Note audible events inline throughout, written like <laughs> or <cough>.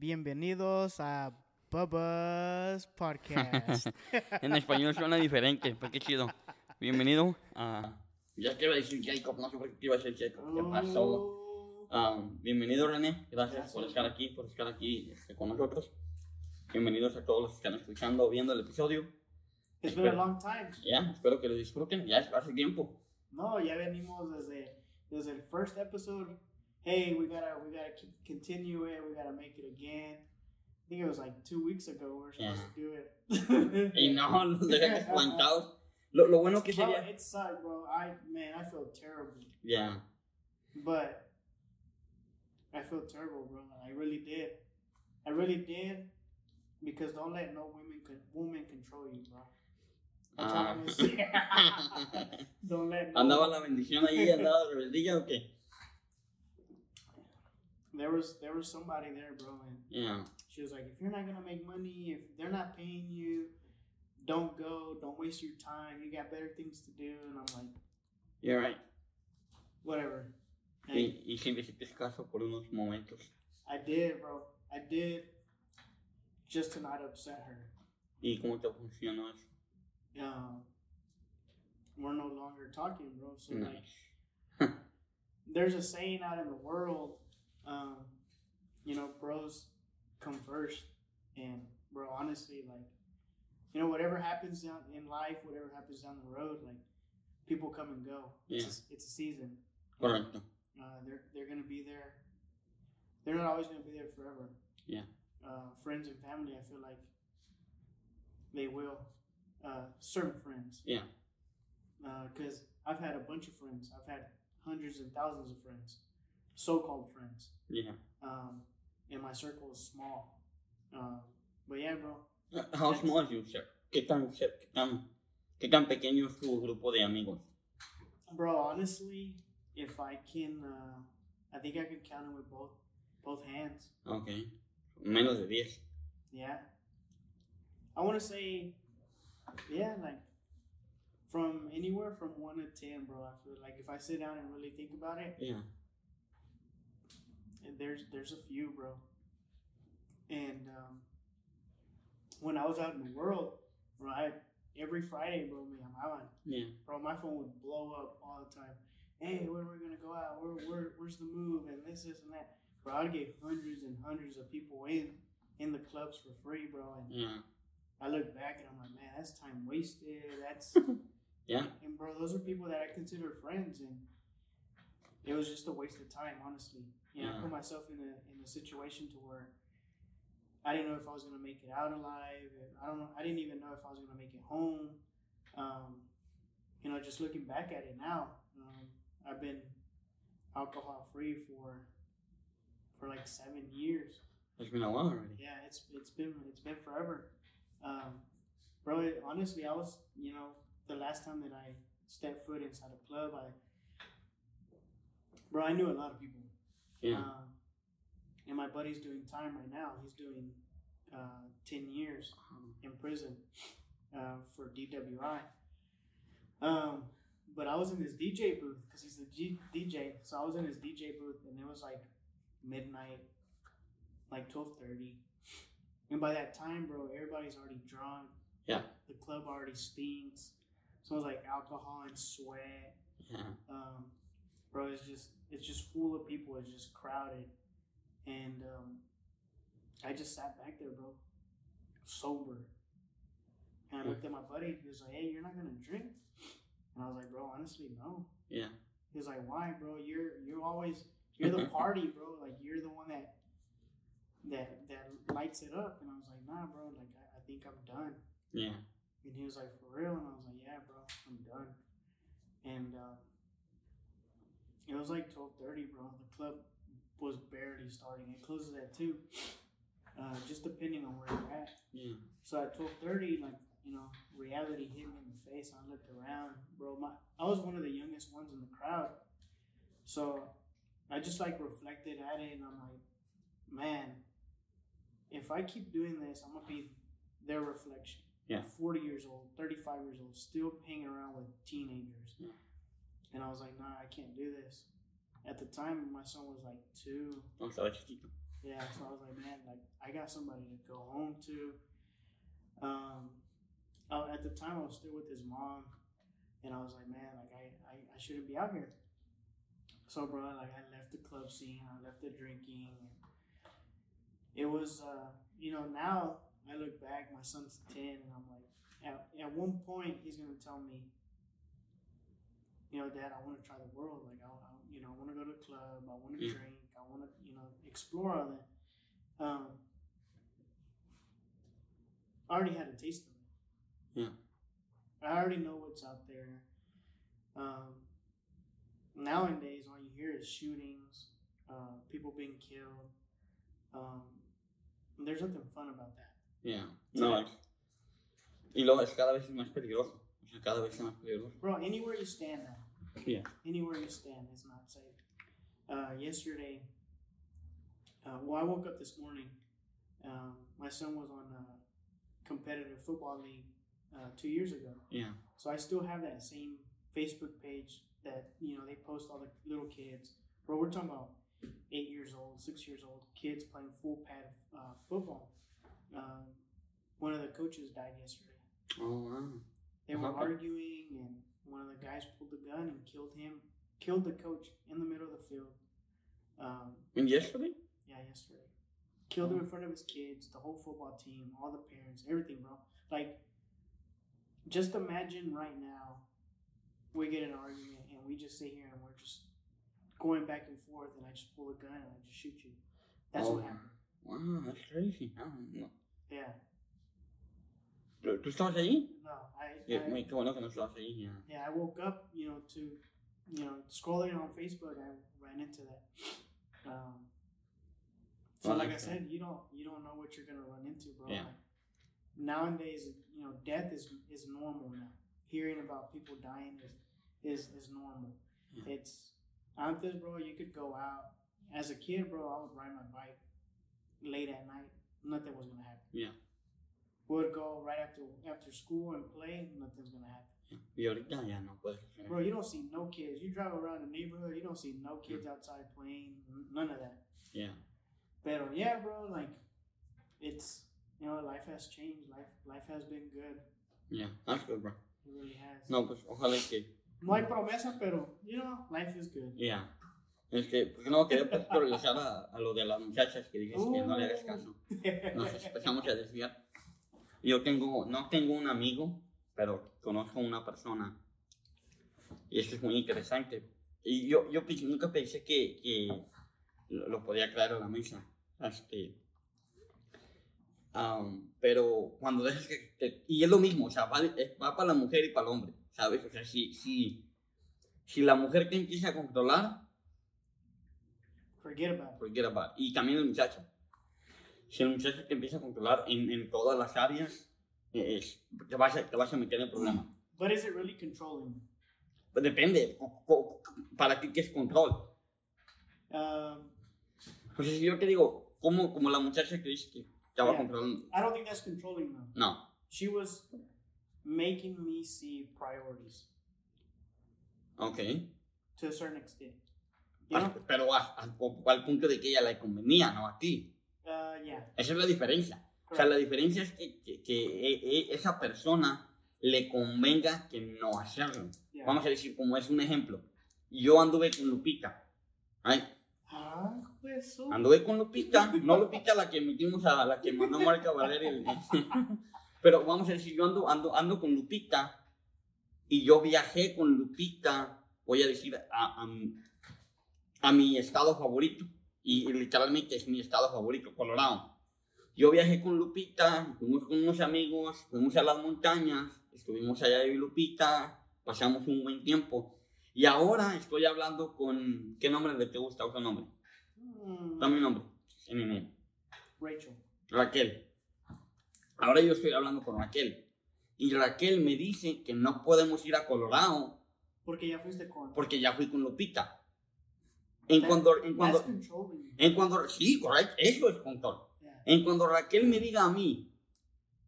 bienvenidos a Bubba's Podcast. <laughs> en español suena diferente, pues qué chido. Bienvenido a. Ya te iba a decir Jacob, no sé por qué te iba a decir Jacob. ¿Qué pasó? Um, bienvenido René, gracias por estar aquí, por estar aquí este, con nosotros. Bienvenidos a todos los que están escuchando o viendo el episodio. It's been a long time. Ya, espero que lo disfruten, ya hace tiempo. No, ya venimos desde, desde el first episode. Hey, we gotta, we gotta continue it, we gotta make it again. I think it was like two weeks ago we were supposed to do it. y no, <laughs> dejamos <laughs> plantados. Lo, lo bueno que sería... It sucked, bro. I, man, I feel terrible. Yeah. But I feel terrible, bro. I really did. I really did because don't let no women con- woman control you, bro. Ah. I'm gonna say. don't let. No ¿Andaba la bendición ahí? ¿Andaba la rebeldía o qué? There was there was somebody there, bro, and Yeah. she was like, if you're not gonna make money, if they're not paying you, don't go. Don't waste your time. You got better things to do. And I'm like, You're right. whatever. And Y, y sin decirte caso por unos momentos. I did, bro. I did, just to not upset her. ¿Y cómo te funcionó eso? um, we're no longer talking, bro. So like, <laughs> there's a saying out in the world, um, you know, bros come first, and bro, honestly, like, you know, whatever happens down in life, whatever happens down the road, like, people come and go. Yeah. It's, a, it's a season. Correcto. Uh, they're they're gonna be there. They're not always gonna be there forever. Yeah. Uh, friends and family, I feel like they will. Uh, certain friends. Yeah. Because I've had a bunch of friends. I've had hundreds and thousands of friends, so-called friends. Yeah. Um, and my circle is small. Um, but yeah, bro. How small is your circle? ¿Qué tan, qué tan, qué tan pequeño es tu grupo de amigos? Bro, honestly, if I can, uh, I think I could count it with both both hands. Ok. Menos de 10. Yeah. I want to say, yeah, like from anywhere from one to ten, bro. I feel like if I sit down and really think about it, Yeah. And there's there's a few, bro. And um, when I was out in the world, bro, every Friday, bro, me, I'm out, Yeah. bro. My phone would blow up all the time. Hey, where are we gonna go out? Where, where where's the move? And this, this, and that. Bro, I'd get hundreds and hundreds of people in in the clubs for free, bro. And Yeah. I look back and I'm like, man, that's time wasted. That's <laughs> Yeah. and bro, those are people that I consider friends, and it was just a waste of time, honestly. You know, I Yeah. put myself in a in a situation to where I didn't know if I was gonna make it out alive. I don't know. I didn't even know if I was gonna make it home. Um, you know, just looking back at it now, um, I've been alcohol free for for like seven years. It's been a while already. Yeah, it's it's been it's been forever, um, bro. It, honestly, I was you know the last time that I stepped foot inside a club, I bro, I knew a lot of people. Yeah. Um, and my buddy's doing time right now. He's doing uh, ten years in prison uh, for DWI. Um, but I was in his DJ booth because he's the G- DJ. So I was in his DJ booth, and it was like midnight, like twelve thirty. And by that time, bro, everybody's already drunk. Yeah. The club already stinks. So it Smells like alcohol and sweat. Yeah. Um, bro, it's just it's just full of people. It's just crowded, and um, I just sat back there, bro, sober. And I looked at my buddy. He was like, "Hey, you're not gonna drink?" And I was like, "Bro, honestly, no." Yeah. He was like, "Why, bro? You're you're always you're the <laughs> party, bro. Like you're the one that that that lights it up." And I was like, "Nah, bro. Like I, I think I'm done." Yeah. And he was like, "For real?" And I was like, "Yeah, bro, I'm done." And uh, it was like twelve thirty, bro. The club was barely starting. It closes at two, uh, just depending on where you're at. Yeah. So at twelve thirty, like you know, reality hit me in the face. I looked around, bro. My I was one of the youngest ones in the crowd, so I just like reflected at it, and I'm like, man, if I keep doing this, I'm gonna be their reflection. Yeah. 40 years old, 35 years old, still hanging around with teenagers. Yeah. And I was like, nah, I can't do this. At the time, my son was like two. Estaba chiquito. Yeah, so I was like, man, like I got somebody to go home to. Um, at the time, I was still with his mom, and I was like, man, like I, I, I shouldn't be out here. So, bro, like I left the club scene, I left the drinking. It was, uh, you know, now I look back, my son's ten, and I'm like, at, at one point, he's gonna tell me, you know, Dad, I want to try the world. Like, I, I you know, I want to go to a club. I want to drink. I want to, you know, explore all that. Um, I already had a taste of it. Yeah. I already know what's out there. Um, nowadays, all you hear is shootings, uh, people being killed. Um, there's nothing fun about that. Yeah. No, y luego es cada vez es más peligroso. O sea, cada vez es más peligroso. Bro, anywhere you stand now. Yeah. Anywhere you stand is not safe. Uh, yesterday, uh, well, I woke up this morning. Um, my son was on a competitive football league uh, two years ago. Yeah. So I still have that same Facebook page that, you know, they post all the little kids. Bro, we're talking about eight years old, six years old kids playing full pad uh, football. Um, one of the coaches died yesterday. Oh, wow. They were Okay. arguing, and one of the guys pulled the gun and killed him, killed the coach in the middle of the field. Um, And yesterday? yeah, yesterday. Killed him in front of his kids, the whole football team, all the parents, everything, bro. Like, just imagine right now, we get an argument and we just sit here and we're just going back and forth, and I just pull a gun and I just shoot you. That's Oh. what happened. Wow, that's crazy. Ah, no. Yeah. ¿Pero ¿Tú estabas allí? No, I. Sí, I muy- qué bueno que no estabas allí. ya. Yeah, I woke up, you know, to, you know, scrolling on Facebook, I ran into that. Um, so, Oh, like I said, you don't you don't know what you're gonna run into, bro. Yeah. Like, nowadays, you know, death is is normal now. Hearing about people dying is is is normal. Yeah. It's antes, bro. You could go out as a kid, bro. I would ride my bike late at night. Nothing was gonna happen. Yeah. Would go right after after school and play. Nothing's gonna happen. Y ahorita ya no puedes Bro, you don't see no kids. You drive around the neighborhood, you don't see no mm. kids outside playing, none of that. Yeah. Pero yeah, bro, like it's you know, life has changed. Life life has been good. Yeah, that's good, bro. It really has. No, pues ojalá que. No hay promesa, pero you know, life is good. Yeah. Este, porque no quería pues, a, a lo de las muchachas que dices que no le hagas caso. <laughs> Nos empezamos a desviar. Yo tengo, no tengo un amigo, pero conozco una persona. Y esto es muy interesante. Y yo, yo nunca pensé que, que lo, podía traer a la mesa. Este, am, pero cuando dejas que, que- Y es lo mismo, o sea, va, va para la mujer y para el hombre, ¿sabes? O sea, si, si, si la mujer te empieza a controlar, Forget about it. forget about it. Y también el muchacho. Si el muchacho te empieza a controlar en, en todas las áreas, es- te, vas a, te vas a meter en problemas. But is it really controlling? Pues depende, para ti qué es control. Um, Pues si yo te digo, como, como la muchacha que dice que te va Yeah. controlando. I don't think that's controlling though. No, She was making me see priorities ok. to a certain extent. You know? Hasta- Pero a- al punto de que ella le convenía, no a ti. Yeah. Esa es la diferencia. O sea, correct. la diferencia es que, que- que, eh, eh, esa persona le convenga que no hacerlo. Yeah. Vamos a decir, como es un ejemplo. Yo anduve con Lupita. Ay, Ah, oh. anduve con Lupita. No Lupita la que metimos a la que mandó Marca Valer. el- <laughs> Pero vamos a decir, yo ando, ando, ando con Lupita y yo viajé con Lupita, voy a decir, a, a, a mi estado favorito. Y, y literalmente es mi estado favorito, Colorado. Yo viajé con Lupita, fuimos con unos amigos, fuimos a las montañas, estuvimos allá de Lupita, pasamos un buen tiempo. Y ahora estoy hablando con... ¿Qué nombre le te gusta? Otro nombre. Mm, Dame un nombre. En enero. Rachel. Raquel. Ahora yo estoy hablando con Raquel. Y Raquel me dice que no podemos ir a Colorado Porque ya fuiste con. porque ya fui con Lupita. En cuando, en cuando, en cuando, sí, correcto, eso es control. Yeah. En cuando Raquel me diga a mí,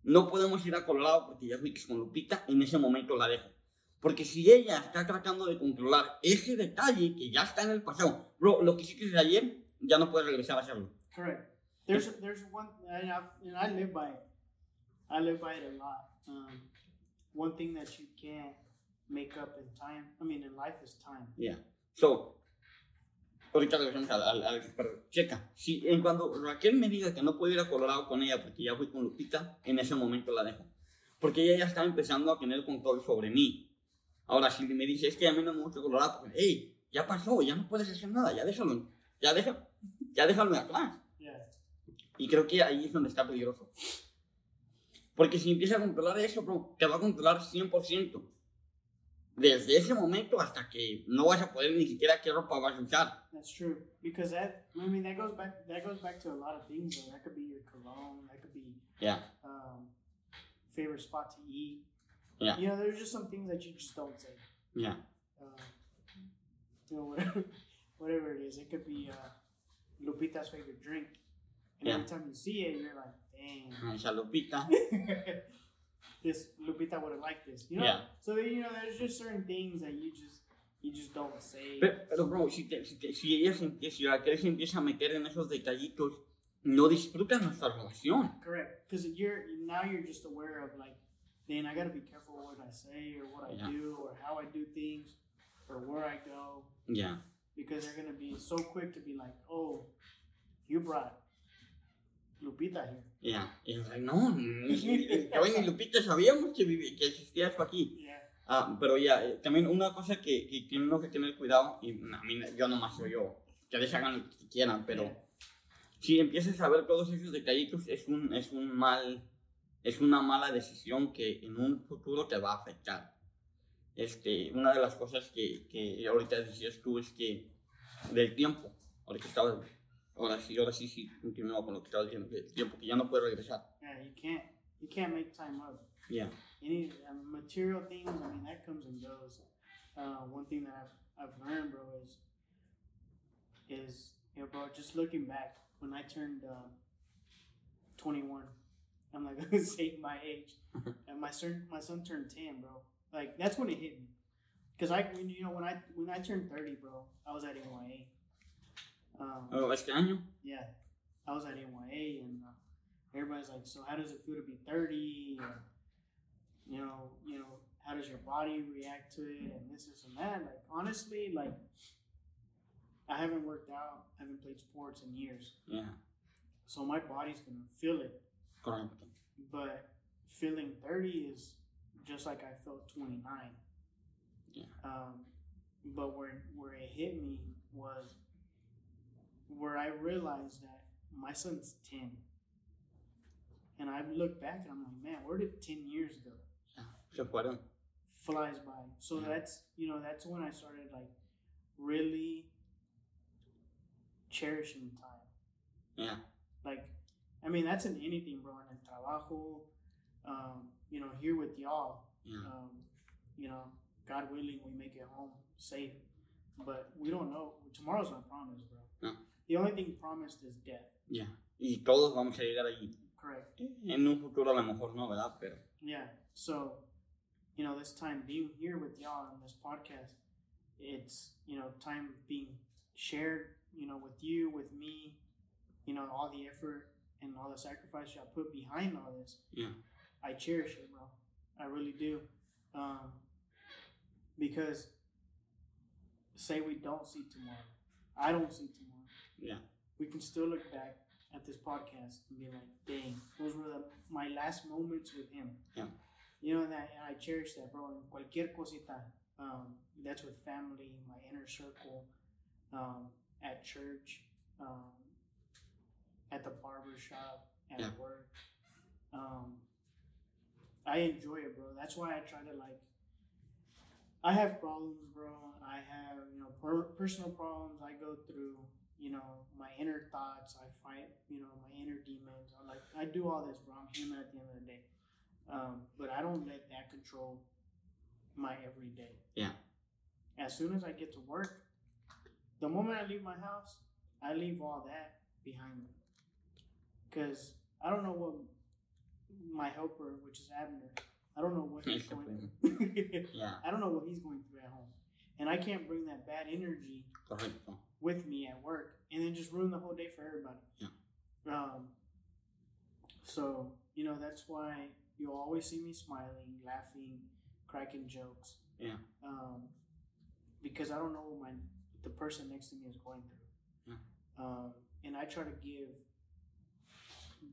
no podemos ir a Colorado porque ya fui con Lupita, en ese momento la dejo. Porque si ella está tratando de controlar ese detalle que ya está en el pasado, bro, lo que hiciste ayer, ya no puedes regresar a hacerlo. Correct. There's there's one and I, and I live by it. I live by it a lot. Um, one thing that you can't make up in time. I mean, in life is time. So, ahorita regresamos al, pero checa, si en cuando Raquel me diga que no puedo ir a Colorado con ella porque ya fui con Lupita, en ese momento la dejo. Porque ella ya estaba empezando a tener control sobre mí. Ahora, si me dice, es que a mí no me gusta Colorado, pues, hey, ya pasó, ya no puedes hacer nada, ya déjalo, ya déjalo, ya déjalo atrás. Y creo que ahí es donde está peligroso. Porque si empieza a controlar eso, bro, te va a controlar 100%. Desde ese momento hasta que no vas a poder ni siquiera qué ropa vas a usar. That's true because that I mean that goes back that goes back to a lot of things. Though. That could be your cologne. That could be Yeah. um, favorite spot to eat. Yeah. You know, there's just some things that you just don't say. Yeah. Uh, you know, whatever, <laughs> whatever it is. It could be uh, Lupita's favorite drink, and every time you see it, you're like, dang. Esa Lupita. <laughs> this Lupita would have liked this, you know. Yeah. So you know, there's just certain things that you just you just don't say. Pero, pero, bro, si, te- si, te- si ella se empieza, si Raquel se empieza a meter en esos detallitos, no disfruta nuestra relación. Correct, because you're now you're just aware of like, then I gotta be careful what I say or what I Yeah. do or how I do things or where I go Yeah. because they're gonna be so quick to be like, oh, you brought Lupita. Ya. Y yo, like, no, ni, Lupita sabíamos que, vivi- que existía esto aquí. Yeah. Ah, pero ya, eh, también una cosa que, que tiene uno que tener cuidado, y a mí, yo nomás soy yo, que les hagan lo que quieran, pero Yeah. si empiezas a ver todos esos detallitos, es un, es un mal, es una mala decisión que en un futuro te va a afectar. Este, una de las cosas que, que ahorita decías tú es que del tiempo, ahorita estaba, ahora sí, ahora sí, sí, continúo con lo que estaba diciendo, del tiempo, que ya no puedo regresar. Yeah, you can't you can't make time up. Ya, Any um, material things, I mean, that comes and goes. Uh, one thing that I've, I've learned, bro, is is you know, bro, just looking back when I turned uh, 21, I'm like <laughs> gonna say my age, <laughs> and my son my son turned 10, bro. Like that's when it hit me, cause I when you know when I when I turned 30, bro, I was at NYA. Um, Oh, este año, yeah, I was at NYA, and uh, everybody's like, "So how does it feel to be 30?" And, you know, you know, how does your body react to it, and this, this, and that. Like honestly, like I haven't worked out, I haven't played sports in years, Yeah. so my body's gonna feel it. correcto. But feeling 30 is just like I felt 29. Yeah. Um, but where where it hit me was where I realized that my son's 10. And I look back and I'm like, man, where did 10 years go? Se fueron. Flies by. So Yeah. that's, you know, that's when I started like really cherishing time. Yeah. Like, I mean, that's in anything, bro. In el trabajo, um, you know, here with y'all, Yeah. um, you know, God willing, we make it home safe. But we don't know. Tomorrow's not promised, bro. The only thing promised is death. Ya. Y todos vamos a llegar allí. Correct. En un futuro a lo mejor no, ¿verdad? Pero, Yeah. So, you know, this time being here with y'all on this podcast, it's, you know, time being shared, you know, with you, with me, you know, all the effort and all the sacrifice y'all put behind all this. Yeah. I cherish it, bro. I really do. Um, because say we don't see tomorrow. I don't see tomorrow. Yeah. We can still look back at this podcast and be like, dang, those were the, my last moments with him. Yeah. You know, and, that, and I cherish that, bro. And cualquier cosita, um, that's with family, my inner circle, um, at church, um, at the barber shop, at Yeah. work. Um, I enjoy it, bro. That's why I try to like. I have problems, bro. I have you know per- personal problems I go through. You know my inner thoughts. I fight. You know my inner demons. I like I do all this, bro. I'm human at the end of the day. Um, but I don't let that control my everyday. Yeah. As soon as I get to work, the moment I leave my house, I leave all that behind me. Cause I don't know what my helper, which is Abner, I don't know what <laughs> he's going through. <laughs> ya, I don't know what he's going through at home. And I can't bring that bad energy correcto. With me at work and then just ruin the whole day for everybody. Yeah. Um, so you know that's why you'll always see me smiling, laughing, cracking jokes. Yeah. Um, because I don't know what my the person next to me is going through. Yeah. Um, and I try to give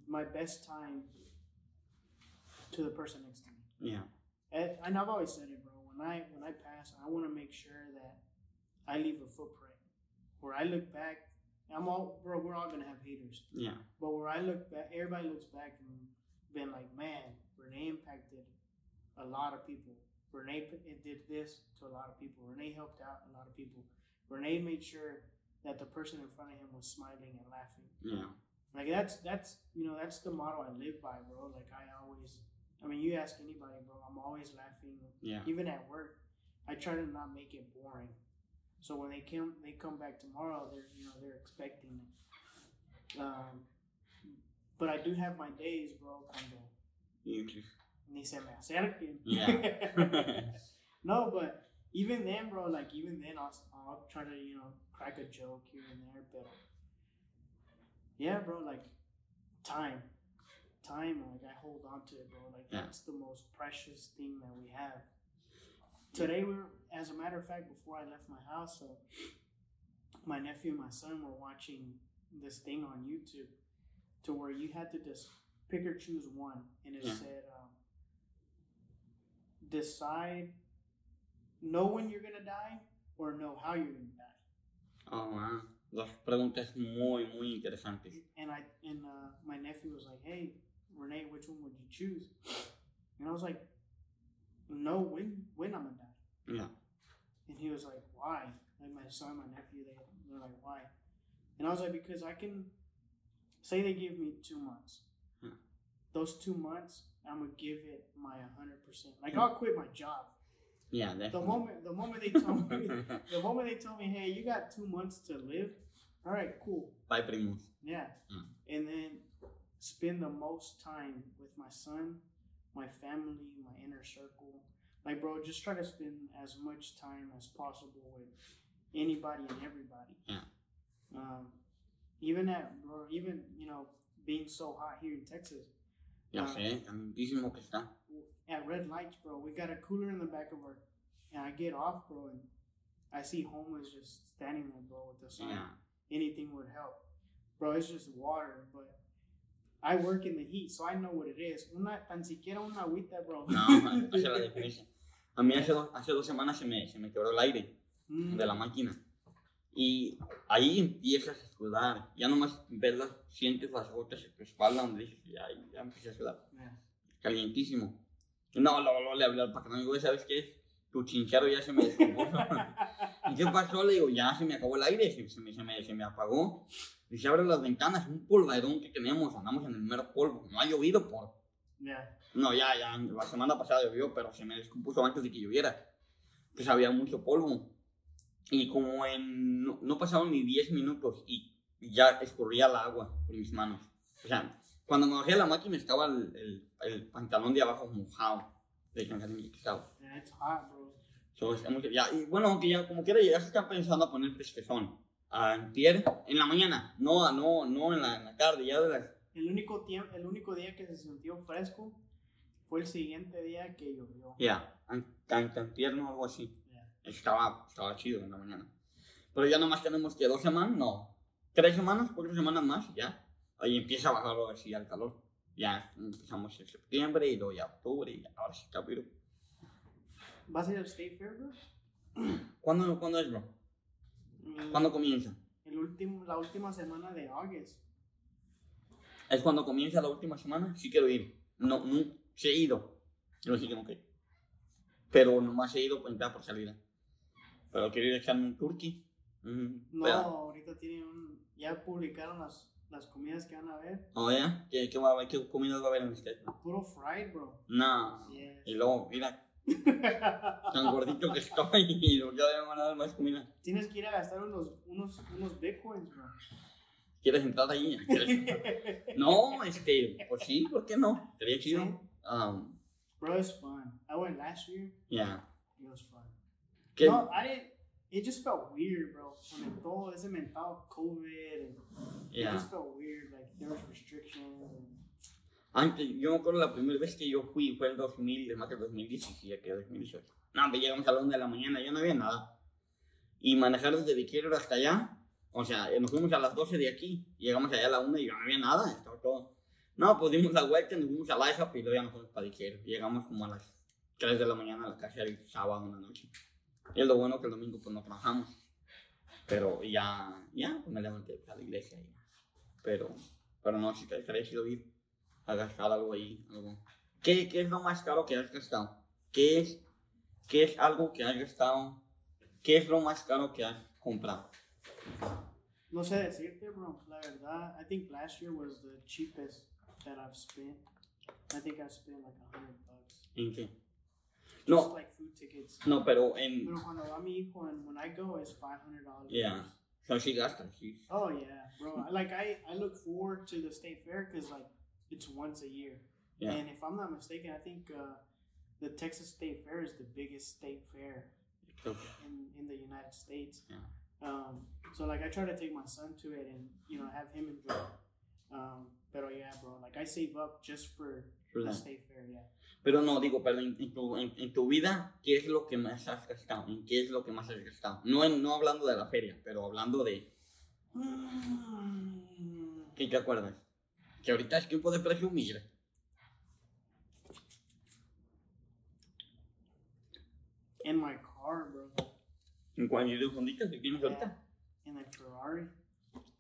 my best time to the person next to me. Yeah. And, and I've always said it, bro. When I when I pass, I want to make sure that I leave a footprint where I look back. I'm all, bro. We're all gonna have haters, Yeah. but where I look back, everybody looks back and been like, man, René impacted a lot of people. René it did this to a lot of people. René helped out a lot of people. René made sure that the person in front of him was smiling and laughing. Yeah. Like that's that's you know that's the model I live by, bro. Like I always, I mean, you ask anybody, bro. I'm always laughing. Yeah. Even at work, I try to not make it boring. So when they come, they come back tomorrow. They're you know they're expecting it. Um, but I do have my days, bro. Cuando ni se me acerquen. Yeah. <laughs> no, but even then, bro. Like even then, I'll I'll try to you know crack a joke here and there, but yeah, bro. Like time, time. Like I hold on to it, bro. Like Yeah. that's the most precious thing that we have. Today, we are as a matter of fact, before I left my house, so my nephew and my son were watching this thing on YouTube, to where you had to just pick or choose one, and it Yeah. said, um, decide, know when you're gonna die, or know how you're gonna die. Oh, wow. Dos preguntas muy, muy interesantes. And I and uh, my nephew was like, "Hey, René, which one would you choose?" And I was like, "No, when when I'm gonna die." Yeah. And he was like, "Why?" Like my son, my nephew, they they're like, "Why?" And I was like, "Because I can say they give me two months. Hmm. Those two months, I'm gonna give it my hundred percent. Like I'll quit my job Yeah, the moment the moment they told me <laughs> the moment they told me, "Hey, you got two months to live." All right, cool. Bye, primos. Yeah. Mm. And then spend the most time with my son, my family, my inner circle. Like, bro, just try to spend as much time as possible with anybody and everybody. Yeah. Um, even at, bro, even, you know, being so hot here in Texas, Ya Ah. sé, calientísimo que está. at red lights, bro, we got a cooler in the back of our, and I get off, bro, and I see homeless just standing there, bro, with the sign. Yeah. anything would help. Bro, it's just water, but I work in the heat, so I know what it is. Una, tan siquiera una agüita, bro. No, <laughs> hace la diferencia. A mí hace, dos- hace dos semanas se me, se me quebró el aire Mm. de la máquina. Y ahí empiezas a sudar. Ya nomás ves las, sientes las gotas en tu espalda donde dices, ya, ya empiezas a sudar. Yeah. Calientísimo. No, luego, luego le hablé al patrón y digo, ¿sabes qué es? Tu chinchero ya se me descompuso. <laughs> <laughs> ¿Y qué pasó? Le digo, ya se me acabó el aire, se, se me, se, me, se me apagó. Dice, abre las ventanas, un polverón que tenemos, andamos en el mero polvo. No ha llovido por... Yeah. No, ya, ya, la semana pasada llovió, pero se me descompuso antes de que lloviera. Pues había mucho polvo. Y como en... No, no pasaron ni 10 minutos y ya escurría el agua por mis manos. O sea, cuando me bajé a la máquina estaba el, el, el pantalón de abajo mojado. De que estaba. Yeah, it's hot, bro. So, ya, y bueno, aunque ya como quiera ya se está pensando a poner fresquezón. Antier, en la mañana, no, no, no en la, en la tarde, ya de las... El único, tiempo, el único día que se sintió fresco fue el siguiente día que llovió. Ya, an- tan, tan tierno algo así. Yeah. Estaba, estaba chido en la mañana. Pero ya nomás tenemos que dos semanas, no, tres semanas, cuatro semanas más, ya. Ahí empieza a bajar ahora sí el calor. Ya empezamos en septiembre y luego ya octubre y ahora sí está ¿Vas a ir al State Fair, bro? ¿Cuándo, ¿Cuándo es, bro? ¿Cuándo comienza? El último, la última semana de August. ¿Es cuando comienza la última semana? Sí quiero ir. No, no, sí he ido. Yo sí que no quiero. Pero nomás he ido pues, ya por salida. Pero quiero ir a echarme un turkey. No, ahorita tienen un... Ya publicaron las, las comidas que van a ver. ¿Oh, ya? ¿Qué, qué, comidas va a haber en este? Puro fried, bro. No. Yes. Y luego, mira, tan gordito que estoy <laughs> y lo que voy a ganar más comida. Tienes que ir a gastar unos, unos, unos bitcoins, bro. ¿Quieres entrar ahí? ¿Quieres? <laughs> No, este, pues sí, ¿por qué no? Sería chido. Sí. Um, Bro, it's fun. I went last year. yeah. It was fun. ¿Qué? No, I didn't. it just felt weird, bro. Con todo ese mental COVID, and it Yeah. just felt weird. Like there was restrictions. And, Antes, yo me acuerdo la primera vez que yo fui fue el 2000, más que 2017, que 2018. No, pues llegamos a las 1 de la mañana, ya no había nada. Y manejar desde Viquero hasta allá, o sea, nos fuimos a las 12 de aquí, llegamos allá a la 1 y ya no había nada, estaba todo. No, pues dimos la vuelta, nos fuimos a IHOP y luego ya nos fuimos para Viquero. Llegamos como a las 3 de la mañana a la casa el sábado en la noche. Y es lo bueno que el domingo pues no trabajamos. Pero ya, ya, pues me levanté pues, a la iglesia. Y, pero, pero no, si te estaría chido ir a gastar algo ahí. Algo. ¿Qué, ¿Qué es lo más caro que has gastado? ¿Qué es, ¿Qué es algo que has gastado? ¿Qué es lo más caro que has comprado? no sé decirte, bro. La verdad, I think last year was the cheapest that I've spent. I think I spent like a hundred bucks. ¿En qué? Just No, like food tickets. no, pero en... Pero cuando va mi hijo and when I go, it's five hundred dollars. Yeah. O sea, sí gastas. Oh yeah, bro. Like I, I look forward to the state fair because like it's once a year. Yeah. And if I'm not mistaken, I think uh, the Texas State Fair is the biggest state fair in, in the United States. Yeah. Um, so like I try to take my son to it and you know have him enjoy. it. Um, pero yeah, bro. Like I save up just for the ¿verdad? state fair. Yeah. Pero no, digo, pero en, en tu, en, en tu vida, ¿qué es lo que más has gastado? ¿En qué es lo que más has gastado? No, en- no hablando de la feria, pero hablando de... ¿Qué te acuerdas? Que ahorita es tiempo de presumir. In my car, bro. ¿En cuál de fonditas que tienes ahorita? In the Ferrari.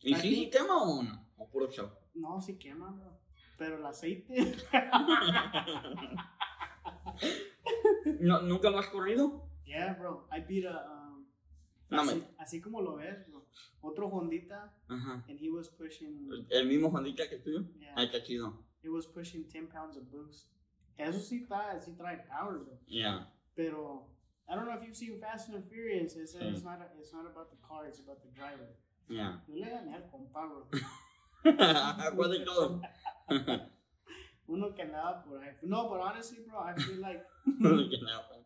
¿Y I sí quema o no? ¿O puro show? No, sí quema, bro. Pero el aceite. <laughs> ¿No, ¿Nunca lo has corrido? yeah, bro. I beat a. Um, No, así, me- así como lo ves, bro. Otro Hondita, Ajá. and he was pushing. ¿El mismo Hondita que tuyo? Yeah, Ay, está chido. he was pushing 10 pounds of boost. Eso sí está, sí trae power, bro. Ya. Pero I don't know if you've seen Fast and Furious. It's, Mm. it's not. it's not about the car. It's about the driver. Ya. Yo le gané al compa, bro. <laughs> ¿Cuál de todos? <laughs> Uno que andaba por ahí. No, but honestly, bro, I feel <laughs> like No que andaba.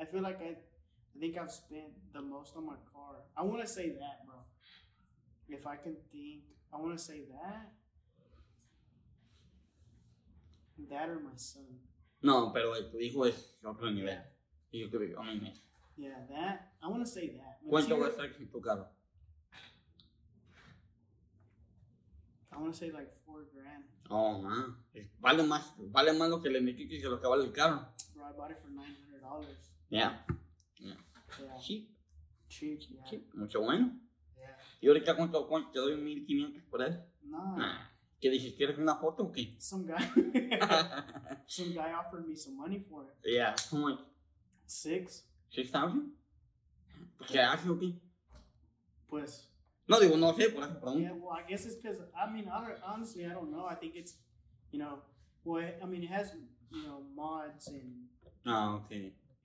I feel like I, I think I've spent the most on my car. I want to say that, bro. If I can think, I want to say that. That or my son. No, pero tu hijo es otro nivel. Y yo creo a mí me... Yeah, that. I want to say that. ¿Cuánto Material- gastas en tu carro? I want to say like four grand. Oh, man. Vale más, vale más lo que le metiste que lo que vale el carro. Bro, I bought it for nine hundred dollars. Ya. Yeah, Sí, cheap. Yeah. sí. Mucho bueno. Yeah. ¿Y ahorita cuánto, cuánto te doy 1500 por él? No, Ah, ¿Qué dices? ¿Quieres una foto o qué? some guy, <laughs> some guy offered me some money for it. Ya. ¿Cómo es? Six. ¿6000? ¿Qué haces o qué? Pues No, digo, no sé, por eso Yeah, pregunto. well, I guess it's because I mean, I don't, honestly, I don't know. I think it's, you know, well, it- I mean, it has, you know, mods and Ah, ok.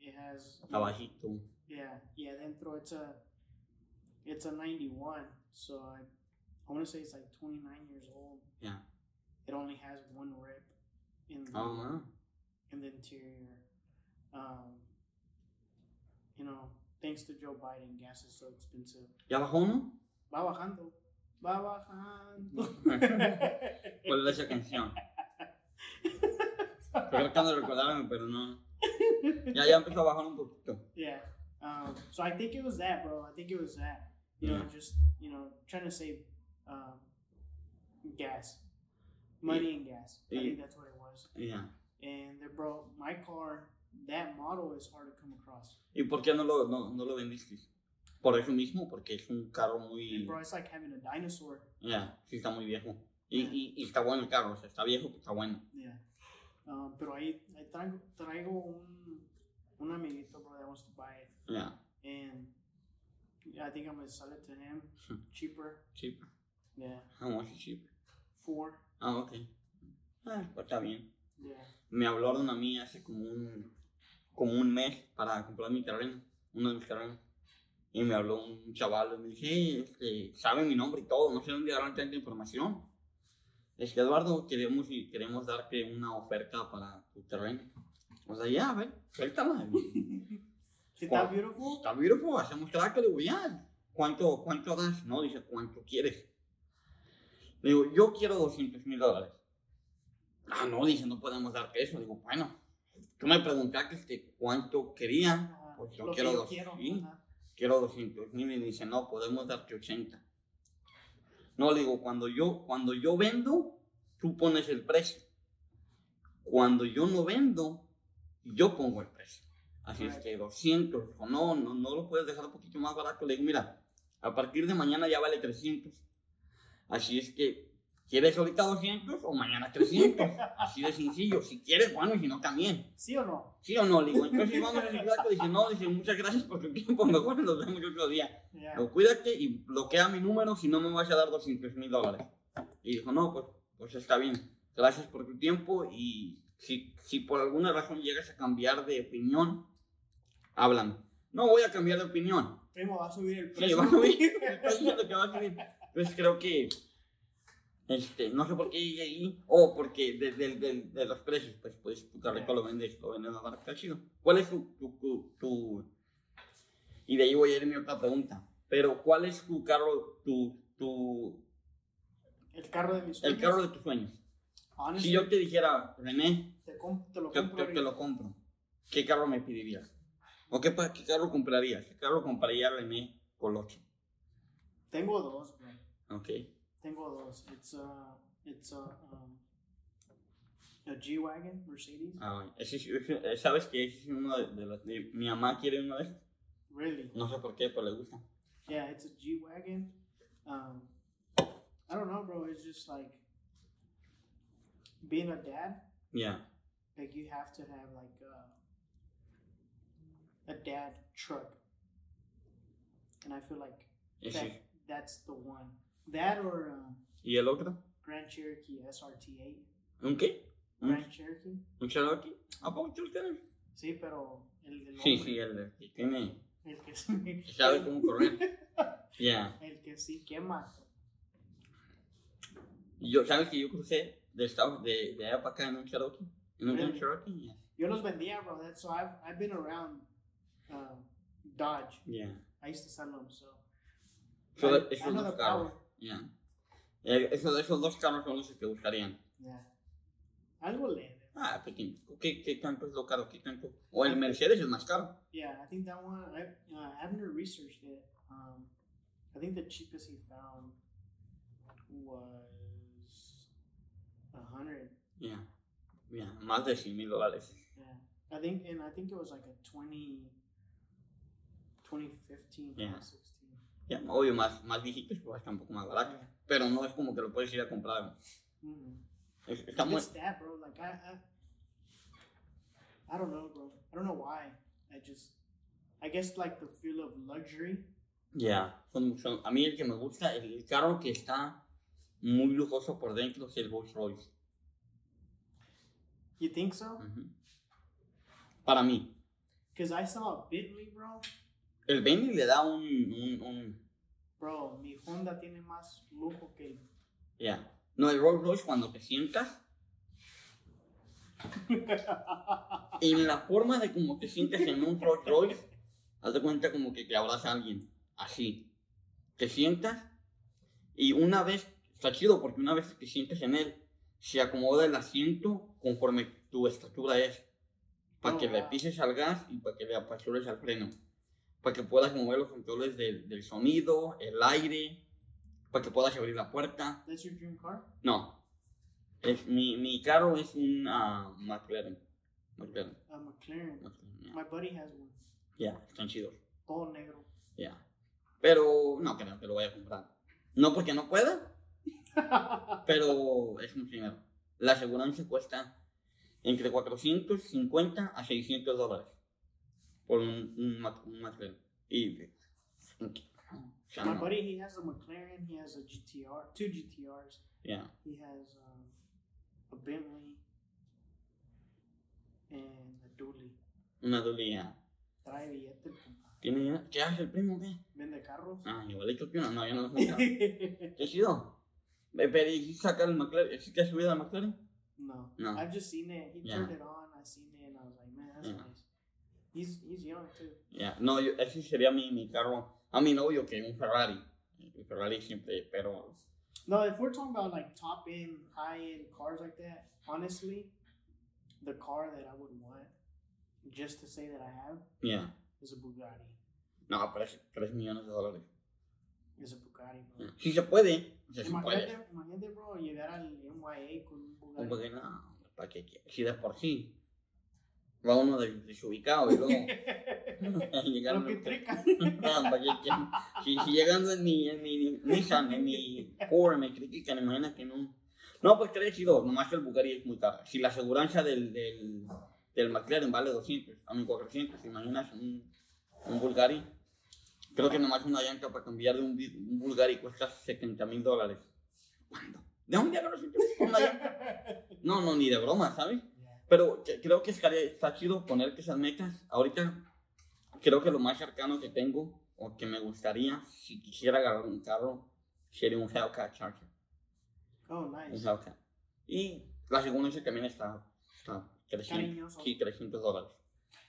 it has, Abajito. yeah, yeah. Dentro, it's a, it's a '91, so I, I want to say it's like 29 years old. Yeah. It only has one rip in the, Oh, man. in the interior. Um, you know, thanks to Joe Biden, gas is so expensive. ¿Ya bajó uno? Va bajando, va bajando. <laughs> ¿Cuál es esa canción? Tratando de recordarme, pero no. Ya, ya empezó a bajar un poquito. Yeah. Um, so I think it was that, bro. I think it was that. You know, Yeah. just you know, trying to save um, gas, money and gas. I Yeah. think that's what it was. Ya. And the, bro, my car, that model is hard to come across. ¿Y por qué no lo, no, no lo vendiste? Por eso mismo, porque es un carro And muy. bro, it's like having a dinosaur. Ya, sí está muy viejo. Y, y, y está bueno el carro, o sea, está viejo, pero está bueno. Yeah. Um, pero ahí, ahí traigo, traigo un, un amiguito, bro, that wants to buy it, Ya, and yeah, I think I'm gonna sell it to him cheaper. cheap. Yeah, How much is cheap? four. Ah, ok. Ah, pues está bien. Yeah. Me habló una mía hace como un, como un mes para comprar mi terreno, uno de mis terrenos. Y me habló un chaval y me dije, "Hey, este, sabe mi nombre y todo, no sé dónde darán tanta información. Es que Eduardo, queremos, y queremos darte una oferta para tu terreno. O sea, ya, a ver, suéltala. <laughs> Si está beautiful, Está beautiful, hacemos trato, le digo, ya, ¿cuánto, cuánto das? No, dice, ¿cuánto quieres? Le digo, yo quiero 200 mil dólares. Ah, no, dice, no podemos darte eso. Digo, bueno, tú me preguntaste este, cuánto quería, ajá, pues yo lo que quiero yo dos, quiero. sí. ajá. quiero 200 mil y dice, no, podemos darte 80. No, le digo, cuando yo, cuando yo vendo, tú pones el precio. Cuando yo no vendo, yo pongo el precio. Así es que 200, dijo, no, no, no lo puedes dejar un poquito más barato. Le digo, mira, a partir de mañana ya vale 300. Así es que, ¿quieres ahorita 200 o mañana 300? <laughs> Así de sencillo. Si quieres, bueno, y si no, también. ¿Sí o no? ¿Sí o no? Le digo, entonces vamos a plato. Dice, no, dice, muchas gracias por tu <laughs> tiempo, mejor nos vemos otro día. Yeah. Pero cuídate y bloquea mi número si no me vas a dar 200 mil dólares. Y dijo, no, pues, pues está bien. Gracias por tu tiempo y si, si por alguna razón llegas a cambiar de opinión, háblame. No voy a cambiar de opinión. Primo, va a subir el Sí, precio. va a subir. <laughs> Estoy diciendo que va a subir. Entonces creo que, este, no sé por qué llegué ahí. O porque de, de, de, de los precios, pues, pues tu carrito lo vendes, lo vendes a está chido. ¿Cuál es tu, tu, tu, tu- Y de ahí voy a ir a mi otra pregunta. Pero, ¿cuál es tu carro, tu, tu, El carro de mis el sueños. carro de tus sueños? Honestly, Si yo te dijera, René, te, te lo compro. que lo compro, ¿qué carro me pedirías? ¿O qué, carro comprarías? ¿Qué carro compraría René Colocho? Tengo dos, bro. Ok. Tengo dos. It's a, it's a, um, a G-Wagon, Mercedes. Ah, ese es- ese- ¿Sabes que ese es uno de, de los- de- Mi mamá quiere uno de esos. Really? No sé por qué, pero le gusta. Yeah, it's a G-Wagon. Um, I don't know, bro. It's just like being a dad. Ya. Like you have to have like a, a dad truck. And I feel like that, es- that's the one. That or um, ¿Y el otro? Grand Cherokee SRT8. ¿Un qué? ¿Un, Grand Cherokee. un Cherokee? ¿A poco tienes? Sí, pero el del Sí, sí, el de- que tiene. el que sí, sabe cómo correr. <laughs> Ya. el que sí quema. Yo, ¿sabes que yo crucé de, Estados, de, de allá para acá en un Cherokee? En un Really? Cherokee? Ya. Yo los vendía, bro. That's so I've I've been around um, Dodge. Yeah. I used to sell them, so So, I, esos dos the carros. power. Ya. Eh, esos, esos dos carros son los que buscarían. Yeah, algo leve. Ah, pequeño. ¿Qué, ¿Qué tanto es lo caro? ¿Qué tanto? O el Mercedes es más caro. Yeah, I think that one. I uh, I haven't researched it. Um, I think the cheapest he found was a hundred. Yeah. Ya. Más de 100 mil dólares. Yeah, I think, and I think it was like a 20, 2015, Yeah. 2016. Ya, obvio, más, más viejitos, pues está un poco más barato. Yeah. Pero no es como que lo puedes ir a comprar. Mm-hmm. Es- está muy... It's that, bro. Like I, I, I don't know, bro. I don't know why. I just, I guess like the feel of luxury. Ya. Son, son- a mí el que me gusta, el, el carro que está muy lujoso por dentro es el Rolls Royce. You think so? Ujú. Para mí. Because I saw a Bentley, bro. El Bentley le da un... un, un- Bro, mi Honda tiene más lujo que el. ya. No, el Rolls Royce cuando te sientas, <laughs> en la forma de como te sientes en un Rolls Royce, haz de cuenta como que te abraza a alguien. Así. Te sientas y una vez, está chido porque una vez que te sientes en él, se acomoda el asiento conforme tu estatura es. Para Oh, que le pises al gas y para que le apachures al freno. Para que puedas mover los controles del, del sonido, el aire, para que puedas abrir la puerta. That's your dream car? No. Es, mi, mi carro es un ah, McLaren. McLaren. A McLaren. McLaren, ya. My buddy has one. Ya, están chidos. Todo negro. Ya. Pero no creo que lo vaya a comprar. No porque no pueda, <laughs> pero es mucho dinero. La aseguranza cuesta entre 450 a 600 dólares por un, un, un McLaren. Y. o sea, My buddy, he has a McLaren. He has a GTR, two GTRs. Ya. He has um, a Bentley and a Dually. Una dolía. Trae billete el. ¿Tiene dinero? ¿Qué hace el primo? ¿Qué? Vende carros. Ah, igualito que uno. No, yo no lo sé. <laughs> ¿Qué ha sido? Pero ¿y si saca el McLaren? ¿Sí te has subido al McLaren? no. No. I've just seen it. He Yeah. turned it on. I seen it and I was like, man, that's Yeah. He's he's young too. Yeah. No, yo, ese sería mi, mi carro. A mi novio que un Ferrari. Un Ferrari siempre, pero No, if we're talking about like top end, high end cars like that, honestly, the car that I would want, just to say that I have, yeah. is a Bugatti. No, pero es 3 millones de dólares. Is a Bugatti, bro. Si se puede, si se puede. Imagínate, bro, llegar al NYA con un Bugatti. Un poquito, no, ¿para qué? Si de por sí va uno des- desubicado y luego <laughs> <laughs> llegar Lo que trica. <laughs> Si, si llegando en mi, en mi Nissan, en mi Core me critican, imagina que no. No, pues te he decidido, nomás que el Bugatti es muy caro. Si la aseguranza del, del, del McLaren vale 200, a mí 400, imaginas un, un Bulgari. Creo que nomás una llanta para cambiar de un, un Bulgari cuesta 70 mil dólares. ¿Cuándo? ¿De dónde agarras una llanta? No, no, ni de broma, ¿sabes? Pero creo que estaría, está chido poner que esas metas. Ahorita creo que lo más cercano que tengo o que me gustaría, si quisiera agarrar un carro, sería un Hellcat Charger. Oh, Un nice. Hellcat. Y la segunda ese también está, está 300, Cariñoso. sí, 300 dólares.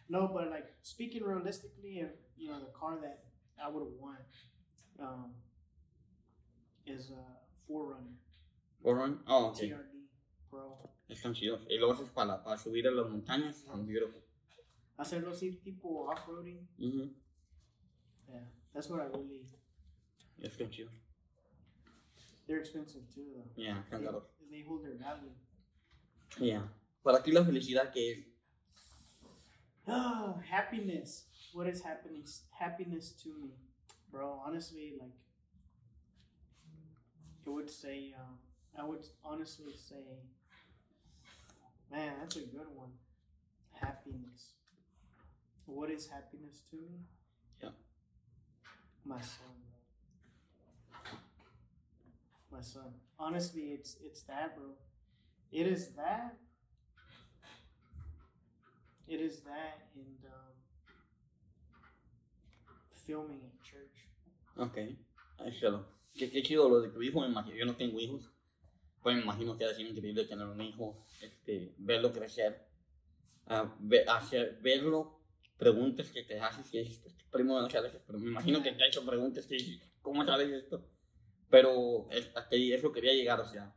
No, but like speaking realistically, you know, the car that I would want um, is a Forerunner Forerunner, oh, ok. TRD Pro. Están chidos. Y luego es para, para subir a las montañas, están beautiful. Hacerlo así tipo off-roading. Ujú. Yeah, that's what I really. Están chidos. They're expensive too, though. Están They, caros. they hold their value. Ya. Para ti la felicidad que es. Ah, happiness. What is happiness? Happiness to me, bro. Honestly, like, it would say. Um, I would honestly say, man, that's a good one. Happiness. What is happiness to me? Yeah. My son, bro. My son. Honestly, it's it's that, bro. It is that. It is that and um, filming at church. Ok, échalo. Qué, qué chido lo de tu hijo, me imagino. Yo no tengo hijos. Pues me imagino que ha sido increíble tener un hijo, este, verlo crecer, ah, ve- hacer, verlo, preguntas que te haces que dices, este primo no sabe eso, pero me imagino que te ha hecho preguntas que dices, ¿cómo sabes esto? Pero es- hasta ahí eso quería llegar, o sea,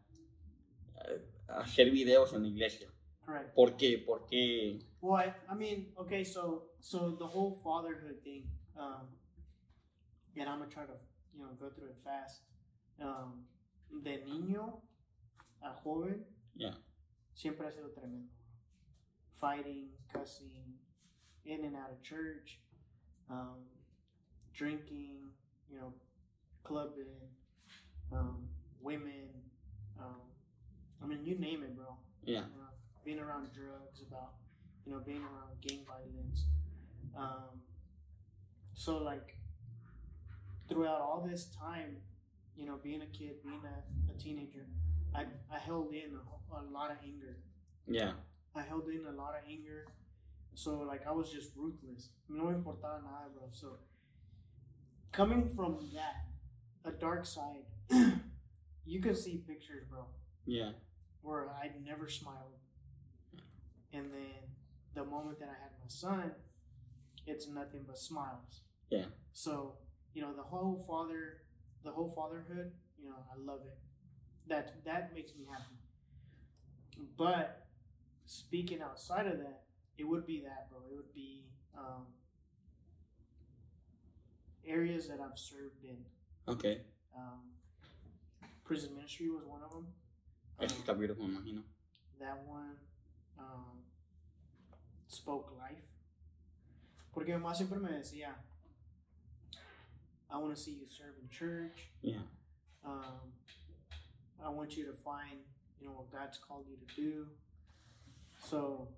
eh, hacer videos en la iglesia. Correct. ¿Por qué? Porque, Well, I, I mean, okay, so so the whole fatherhood thing, um, and I'm gonna try to you know go through it fast. Um, de niño a joven, Yeah. siempre ha sido tremendo. Fighting, cussing, in and out of church, um, drinking, you know, clubbing, um, women, um, I mean, you name it, bro. yeah, you know, being around drugs, about you know being around gang violence. Um, so like throughout all this time, you know, being a kid, being a, a teenager, I I held in a, a lot of anger. yeah, I held in a lot of anger. So like I was just ruthless. No importaba nada, bro. So coming from that, a dark side, <clears throat> you can see pictures, bro yeah, where I never smiled. And then the moment that I had my son, it's nothing but smiles. Yeah. So, you know, the whole father the whole fatherhood, you know, I love it. That that makes me happy. But speaking outside of that, it would be that, bro. It would be um, areas that I've served in. ok. Um, prison ministry was one of them. Eso está beautiful, me imagino. that one um, spoke life. Porque mi mamá siempre me decía, I want to see you serve in church. Yeah. Um, I want you to find, you know, what God's called you to do. So,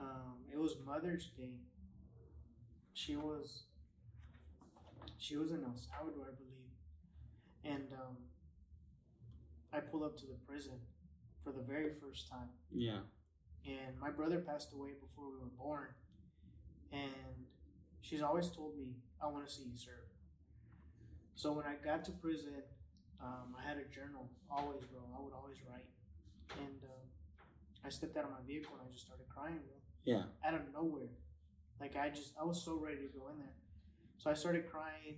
um, it was Mother's Day. She was, she was in El Salvador, I believe, and um, I pulled up to the prison for the very first time. Yeah. And my brother passed away before we were born, and she's always told me, "I want to see you serve." So when I got to prison, um, I had a journal always, bro. I would always write, and um, I stepped out of my vehicle and I just started crying, bro. Yeah. Out of nowhere, Like I just I was so ready to go in there. So I started crying.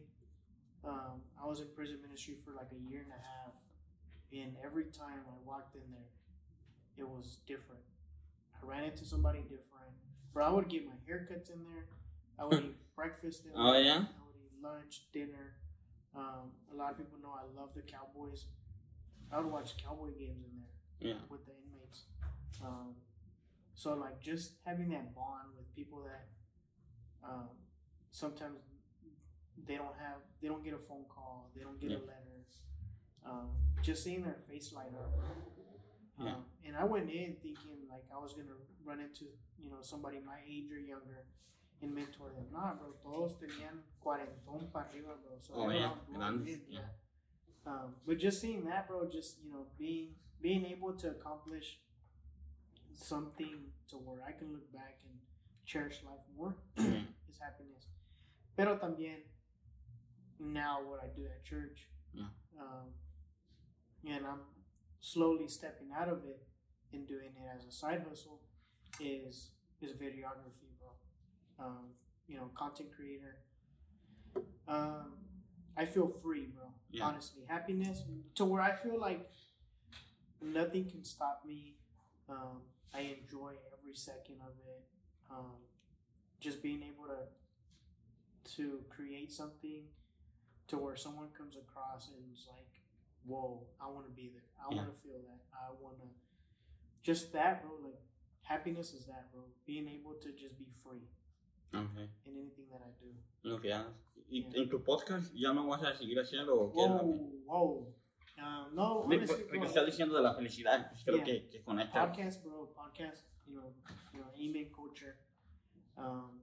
Um, I was in prison ministry for like a year and a half, and every time I walked in there, it was different. I ran into somebody different. Bro, I would get my haircuts in there. I would eat <laughs> breakfast in there. Oh, yeah? I would eat lunch, dinner. Um, a lot of people know I love the Cowboys. I would watch Cowboy games in there Yeah. with the inmates. Um, so like just having that bond with people that um, sometimes they don't have, they don't get a phone call, they don't get Yeah. a letter. Um, just seeing their face light up. Um, Yeah. And I went in thinking like I was gonna run into you know somebody my age or younger and mentor them. Nah, bro, todos tenían cuarentón para arriba, bro. So Oh, yeah. Grandes, yeah. um, but just seeing that, bro, just you know, being being able to accomplish something to where I can look back and cherish life more <clears throat> is happiness. Pero también now what I do at church, Yeah. um, and I'm slowly stepping out of it and doing it as a side hustle is is videography. Um, you know, content creator. Um, I feel free, bro. Yeah. Honestly, happiness to where I feel like nothing can stop me. Um, I enjoy every second of it. Um, just being able to to create something to where someone comes across and is like, "Whoa, I want to be there. I Yeah. want to feel that. I want to." Just that, bro. Like happiness is that, bro. Being able to just be free Okay. in anything that I do. Hagas. ¿Y Yeah. en tu podcast ya no vas a seguir haciendo o qué? Whoa, whoa. Um, no, honestly, porque estás diciendo de la felicidad, pues creo Yeah. que, que conecta. podcast, bro, podcast. You know, you know, Amen culture. Um,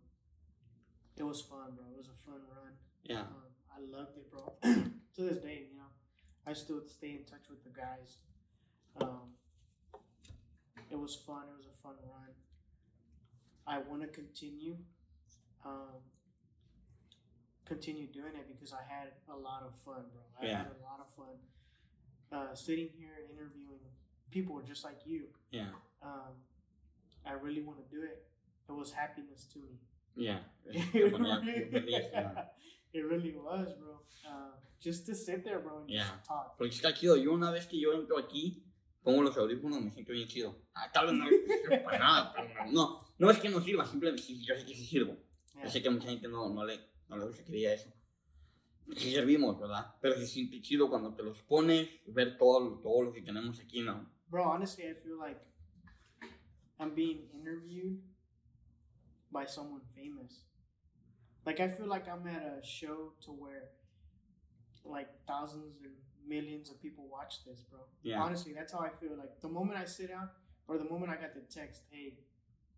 it was fun, bro. It was a fun run. Yeah. Um, I loved it, bro. <clears throat> to this day, you know, I still stay in touch with the guys. Um, it was fun. It was a fun run. I want to continue, um, continue doing it because I had a lot of fun, bro. I Yeah. had a lot of fun uh, sitting here interviewing people just like you. Yeah. Um, I really want to do it. It was happiness to me. Yeah. <laughs> it, Te ponía muy feliz, yeah. really was, bro. Uh, just to sit there, bro, and Yeah. just talk. Porque está chido. Yo una vez que yo entro aquí, pongo los audífonos, me siento bien chido. Ah, tal vez no sirve para nada, pero no, no es que no sirva, simplemente yo sé que sí sirvo. Yeah. Yo sé que mucha gente no, no le, no le gusta que diga eso. Sí servimos, ¿verdad? Pero se siente chido cuando te los pones, ver todo, todo lo que tenemos aquí, ¿no? Bro, honestly, I feel like I'm being interviewed by someone famous. Like, I feel like I'm at a show to where, like, thousands and millions of people watch this, bro. Yeah. Honestly, that's how I feel. Like, the moment I sit down, or the moment I got the text, hey,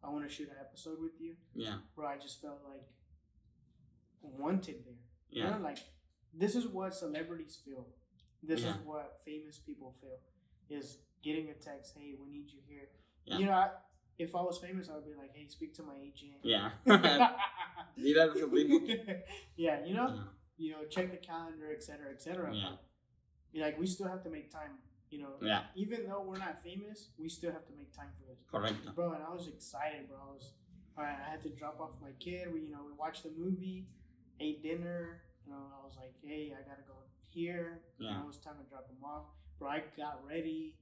I want to shoot an episode with you, Yeah, Where I just felt like wanted there. You yeah, know, like this is what celebrities feel. This is what famous people feel. Is getting a text, hey, we need you here. Yeah. You know, I, if I was famous, I would be like, hey, speak to my agent. yeah. <laughs> <laughs> Dile a su yeah, you know, Yeah, you know, check the calendar, etc., etc. Yeah. But, like, we still have to make time. You know, yeah, even though we're not famous, we still have to make time for this. Correct. Bro, and I was excited, bro. I was, all right, I had to drop off my kid. We, you know, we watched the movie, ate dinner. You know, I was like, hey, I gotta go here. You Yeah. know, it was time to drop him off. Bro, I got ready.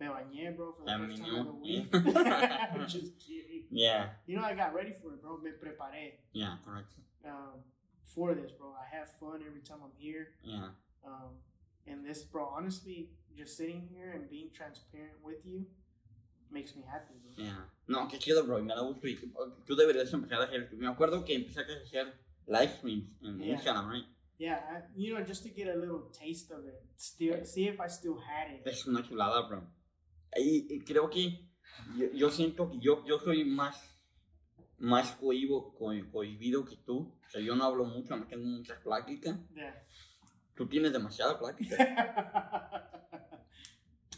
Me bañé, bro, for the I first mean, time of the week. I'm <laughs> just <laughs> kidding. Yeah, You know, I got ready for it, bro. Me preparé yeah, correct. um, for this, bro. I have fun every time I'm here. Yeah, Um, and this, bro, honestly, just sitting here and being transparent with you makes me happy, bro. yeah. No, qué chido, bro, y me da gusto. Y tú deberías empezar a hacer. Me acuerdo que empezaste a hacer live streams en Yeah. Instagram, right? Yeah, I, you know, just to get a little taste of it, still see if I still had it. Es una chulada, bro. Y, y creo que yo, yo siento que yo, yo soy más, más cohibo, co- cohibido que tú. O sea, yo no hablo mucho, no tengo mucha plática. Yeah. Tú tienes demasiada plática. <laughs>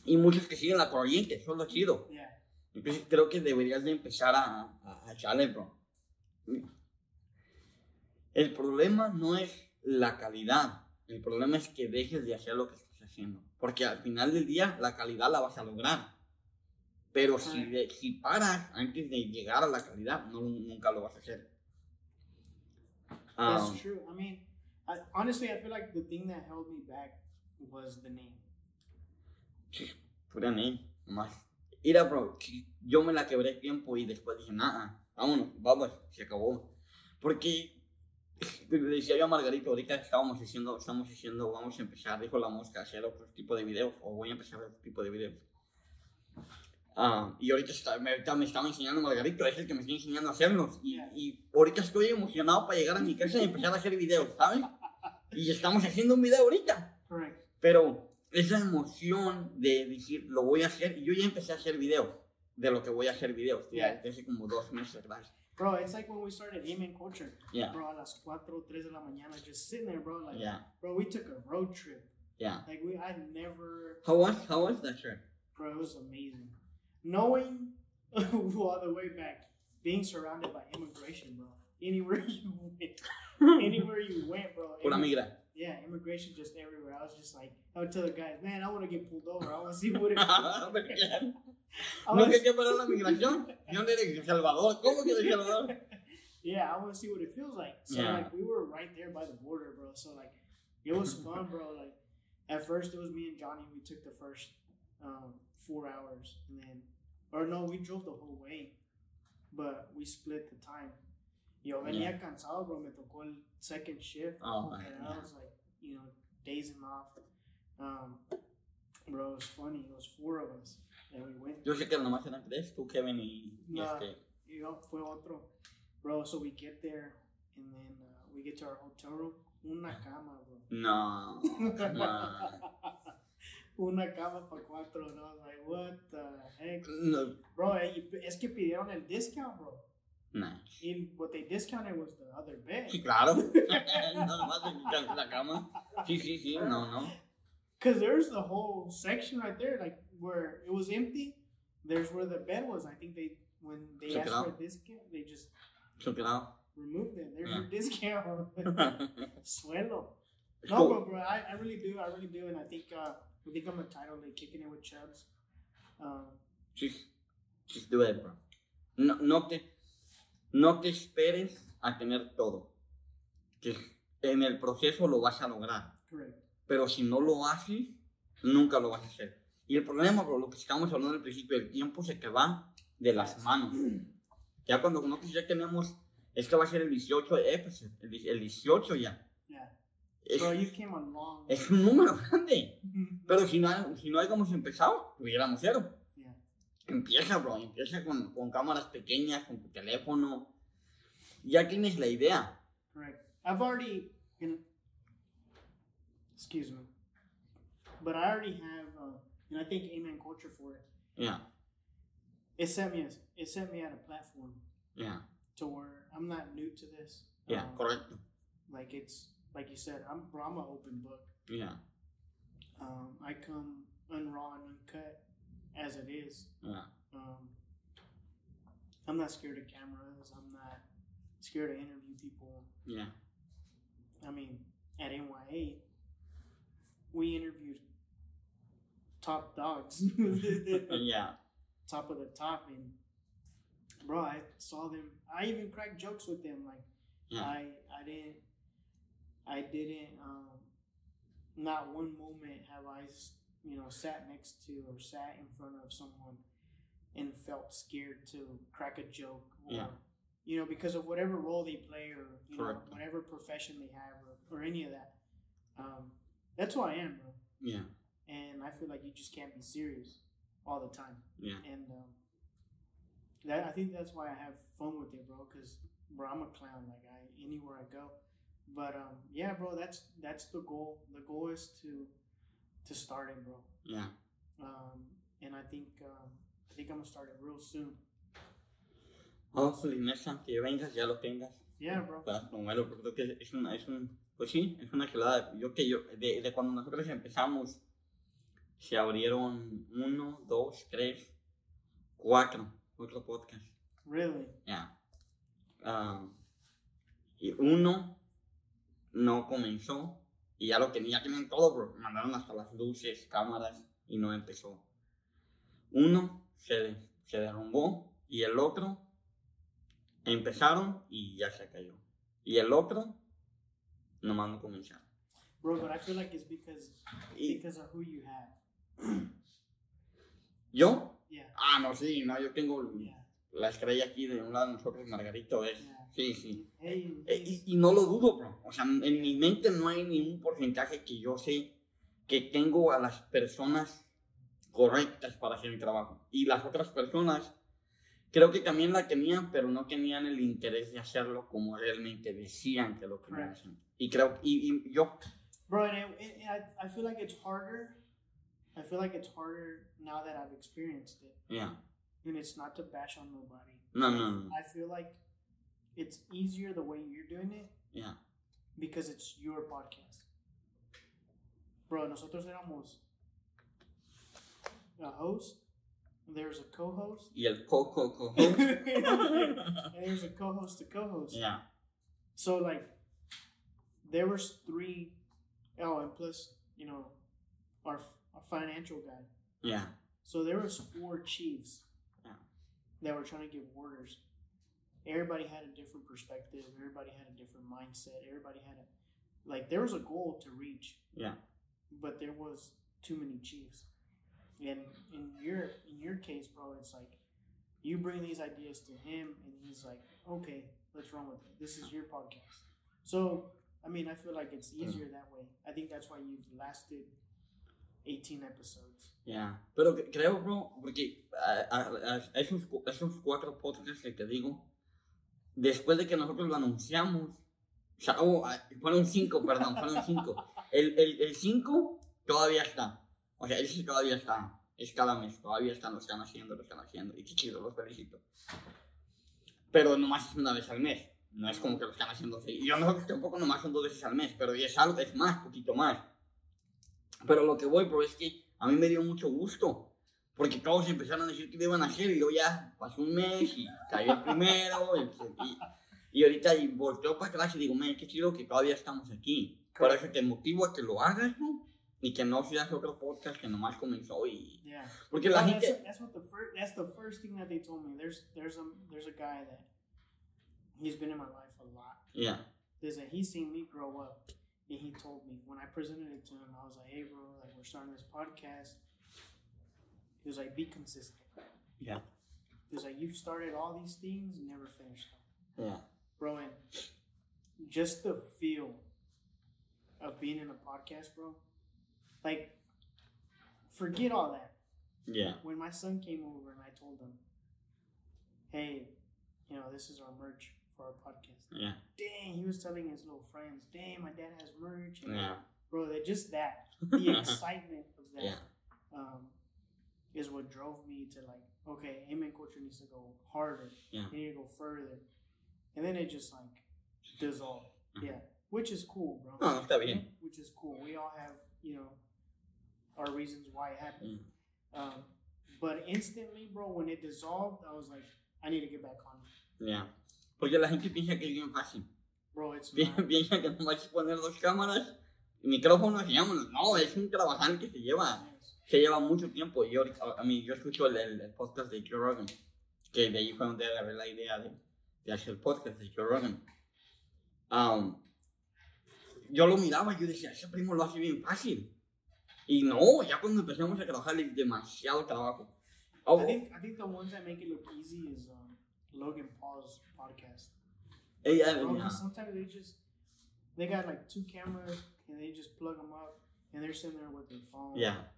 Y muchos que siguen la corriente, eso es lo chido. yeah. Entonces creo que deberías de empezar a, a, a bro. El problema no es la calidad. El problema es que dejes de hacer lo que estás haciendo. Porque al final del día la calidad la vas a lograr. Pero si, de- si paras antes de llegar a la calidad, no, nunca lo vas a hacer. That's Um, true. I mean, I, honestly, I feel like the thing that held me back was the name. Pura name, nomás. Mira, bro, yo me la quebré tiempo y después dije, nada, vámonos, vamos, se acabó. Porque <laughs> le decía yo a Margarito, ahorita estábamos diciendo, estamos diciendo, vamos a empezar, dijo la mosca, a hacer otro tipo de videos, o voy a empezar otro tipo de videos. Ah, y ahorita, está- me, ahorita me estaba enseñando Margarito, es el que me está enseñando a hacerlos. Y, y ahorita estoy emocionado para llegar a mi casa y empezar a hacer videos, ¿sabes? Y estamos haciendo un video ahorita. Correct. Pero esa emoción de decir, lo voy a hacer, yo ya empecé a hacer videos de lo que voy a hacer videos, ya Yeah. hace como dos meses atrás. Bro, it's like when we started Amen Culture. Yeah, Bro, a las 4, 3 de la mañana, just sitting there, bro. Like, yeah, bro, we took a road trip. yeah. Like, we, I never, How was, how was that trip? bro, it was amazing. Knowing <laughs> all the way back, being surrounded by immigration, bro. Anywhere <laughs> you went, <laughs> anywhere you went, bro. Pura immi- migra. Yeah, immigration just everywhere. I was just like, I would tell the guys, man, I want to get pulled over. I want to see what it feels qué? ¿No wanna que hay que parar la migración? <laughs> Yo no eres de El Salvador. ¿Cómo que de Salvador? Yeah, I want to see what it feels like. So Yeah. like we were right there by the border, bro. So like it was fun, bro. Like at first it was me and Johnny. We took the first um, four hours, and then or no, we drove the whole way, but we split the time. Yo, venía cansado, bro. Me tocó el second shift, Oh, and I yeah. was like, you know, dazing off. Um, bro, it was funny. It was four of us, and we went. Yo sé que nomás eran tres, tú, Kevin y, No. este. know, fue otro. Bro, so we get there and then uh, we get to our hotel room. Una cama, bro. No, on. <laughs> Una cama para cuatro. And I was like, what the heck? No, Bro, eh, es que pidieron el discount, bro. Nice. And what they discounted was the other bed. Sí, <laughs> claro. <laughs> no nomás de la cama. Sí, sí, sí, no, no. Because there's the whole section right there, like where it was empty. There's where the bed was. I think they, when they Took asked for a discount, they just Took it out. removed it. There's Yeah. your discount. <laughs> Suelo. No, cool. bro, bro, I, I really do, I really do, and I think, uh, I think I'm entitled to kicking it with Chubbs. Um, Just, just do it, bro. No, no te, no te esperes a tener todo. Que en el proceso lo vas a lograr. Pero si no lo haces, nunca lo vas a hacer. Y el problema, bro, lo que estábamos hablando al principio, el tiempo se te va de las manos. Ya cuando nosotros ya tenemos, este va a ser el 18 de Ephesus, el, el 18 ya. Yeah. Es, Bro, you came a long es un número grande. Pero si no, si no hayamos empezado, tuviéramos cero. Empieza, bro, empieza con, con cámaras pequeñas, con tu teléfono. Ya tienes la idea. Correct. I've already, in, excuse me, but I already have, uh, and I think Amen Culture for it. Yeah. It sent me, as, it set me at a platform Yeah. to where I'm not new to this. Yeah, Um, correcto. like it's, like you said, I'm, bro, I'm an open book. Yeah. Um, I come unraw as it is. ya, Um, I'm not scared of cameras. I'm not scared to interview people. Yeah. I mean, at NYA, we interviewed top dogs, <laughs> <laughs> yeah. top of the top, and bro, I saw them. I even cracked jokes with them. Like, Yeah. I, I didn't, I didn't. Um, not one moment have I, you know, sat next to or sat in front of someone and felt scared to crack a joke or. Yeah. You know, because of whatever role they play, or you know, whatever profession they have, or, or any of that. Um, that's who I am, bro. ya, And I feel like you just can't be serious all the time. ya. And um, that I think that's why I have fun with it, bro. Cause bro, I'm a clown. Like I anywhere I go. But um, yeah, bro. That's that's the goal. The goal is to to start it, bro. ya. Um, and I think um, I think I'm gonna start it real soon. Hopefully, next time que vengas ya lo tengas. Yeah, bro. para promoverlo, porque creo que es una, es un, pues sí, es una gelada. Yo que yo, de, de cuando nosotros empezamos, se abrieron uno, dos, tres, cuatro, cuatro podcasts, Really. ya. Ah, y uno no comenzó, y ya lo tenía, tenían todo, bro. Mandaron hasta las luces, cámaras, y no empezó. Uno se, se derrumbó y el otro empezaron y ya se cayó. Y el otro nomás no comenzaron. Bro, but I feel like it's because because of who you have. yo, Yeah. ah, no, sí, no, yo tengo Yeah. La estrella aquí de un lado de nosotros, Margarito, es, sí, sí. Eh, Y, y no lo dudo, bro. O sea, en mi mente no hay ningún porcentaje que yo sé que tengo a las personas correctas para hacer mi trabajo. Y las otras personas creo que también la tenían, pero no tenían el interés de hacerlo como realmente decían que lo querían hacer. Y creo, y, y yo, Bro, and it, it, I, I feel like it's harder. I feel like it's harder now that I've experienced it. yeah. And it's not to bash on nobody. No, no, no. I feel like it's easier the way you're doing it Yeah. because it's your podcast. Bro, nosotros éramos a host, there's a co host, Y el coco, coco. <laughs> and <laughs> there's a co host to co host. yeah. So like, there was three. Oh, and plus, you know, our our financial guy. Yeah. So there was four chiefs Yeah. That were trying to give orders. Everybody had a different perspective. Everybody had a different mindset. Everybody had a like. There was a goal to reach. Yeah. But there was too many chiefs, and in your in your case, bro, it's like you bring these ideas to him, and he's like, "Okay, let's run with it. This is your podcast." So, I mean, I feel like it's mm. easier that way. I think that's why you've lasted eighteen episodes. Ya, pero creo, bro, porque a, a- a- esos, esos cuatro podcasts que te digo, después de que nosotros lo anunciamos, o sea, oh, ah, fueron cinco, perdón, fueron <laughs> cinco. El, el, el cinco todavía está, o sea, ese todavía está, es cada mes, todavía están, lo están haciendo, lo están haciendo, y qué chido, los felicito. Pero nomás es una vez al mes, no es como que lo están haciendo así. Y yo nosotros tampoco nomás son dos veces al mes, pero es algo, es más, poquito más. Pero lo que voy, bro, es que a mí me dio mucho gusto. Porque todos empezaron a decir que lo iban a hacer y luego ya pasó un mes y cayó el primero. Y, y- ahorita y volteo para atrás y digo, man, qué chido que todavía estamos aquí. Por eso te motivo a que lo hagas, ¿no? Y que no seas otro podcast que nomás comenzó y... Yeah. Porque la Well, gente... that's, that's what the first that's the first thing that they told me. There's there's a there's a guy that he's been in my life a lot. Yeah, There's a he's seen me grow up, and he told me when I presented it to him, I was like, "Hey, bro, like we're starting this podcast." He was like, "Be consistent." yeah, He was like, "You've started all these things and never finished them, yeah. bro." And just the feel of being in a podcast, bro. Like, forget all that. Yeah, when my son came over and I told him, "Hey, you know, this is our merch for our podcast." yeah, Dang, he was telling his little friends, "Dang, my dad has merch." And yeah, Bro, that just that <laughs> the excitement of that yeah, um, is what drove me to like, okay, Amen culture needs to go harder. Yeah. They need to go further, and then it just like dissolved. Mhm. Yeah, which is cool, bro. No, está bien. Which is cool. We all have you know our reasons why it happened. Um, but instantly, bro, when it dissolved, I was like, I need to get back on. yeah. Porque la gente piensa que es bien fácil. Bro, it's Pi- not. Piensa que nomás es poner dos cámaras micrófonos y vámonos. No, es un trabajal que se lleva, se lleva mucho tiempo. Yo, a, mí, yo escucho el, el- podcast de Joe Rogan, que de ahí fue donde agarré la idea de, de hacer el podcast de Joe Rogan. Um, yo lo miraba y yo decía, ese primo lo hace bien fácil. Y no, ya cuando empezamos a trabajar es demasiado trabajo. Oh, I think I think the ones that make it look easy is um, Logan Paul's podcast. ella, Bro, yeah, 'cause sometimes they just they got like two cameras and they just plug them up and they're sitting there with their phone. yeah.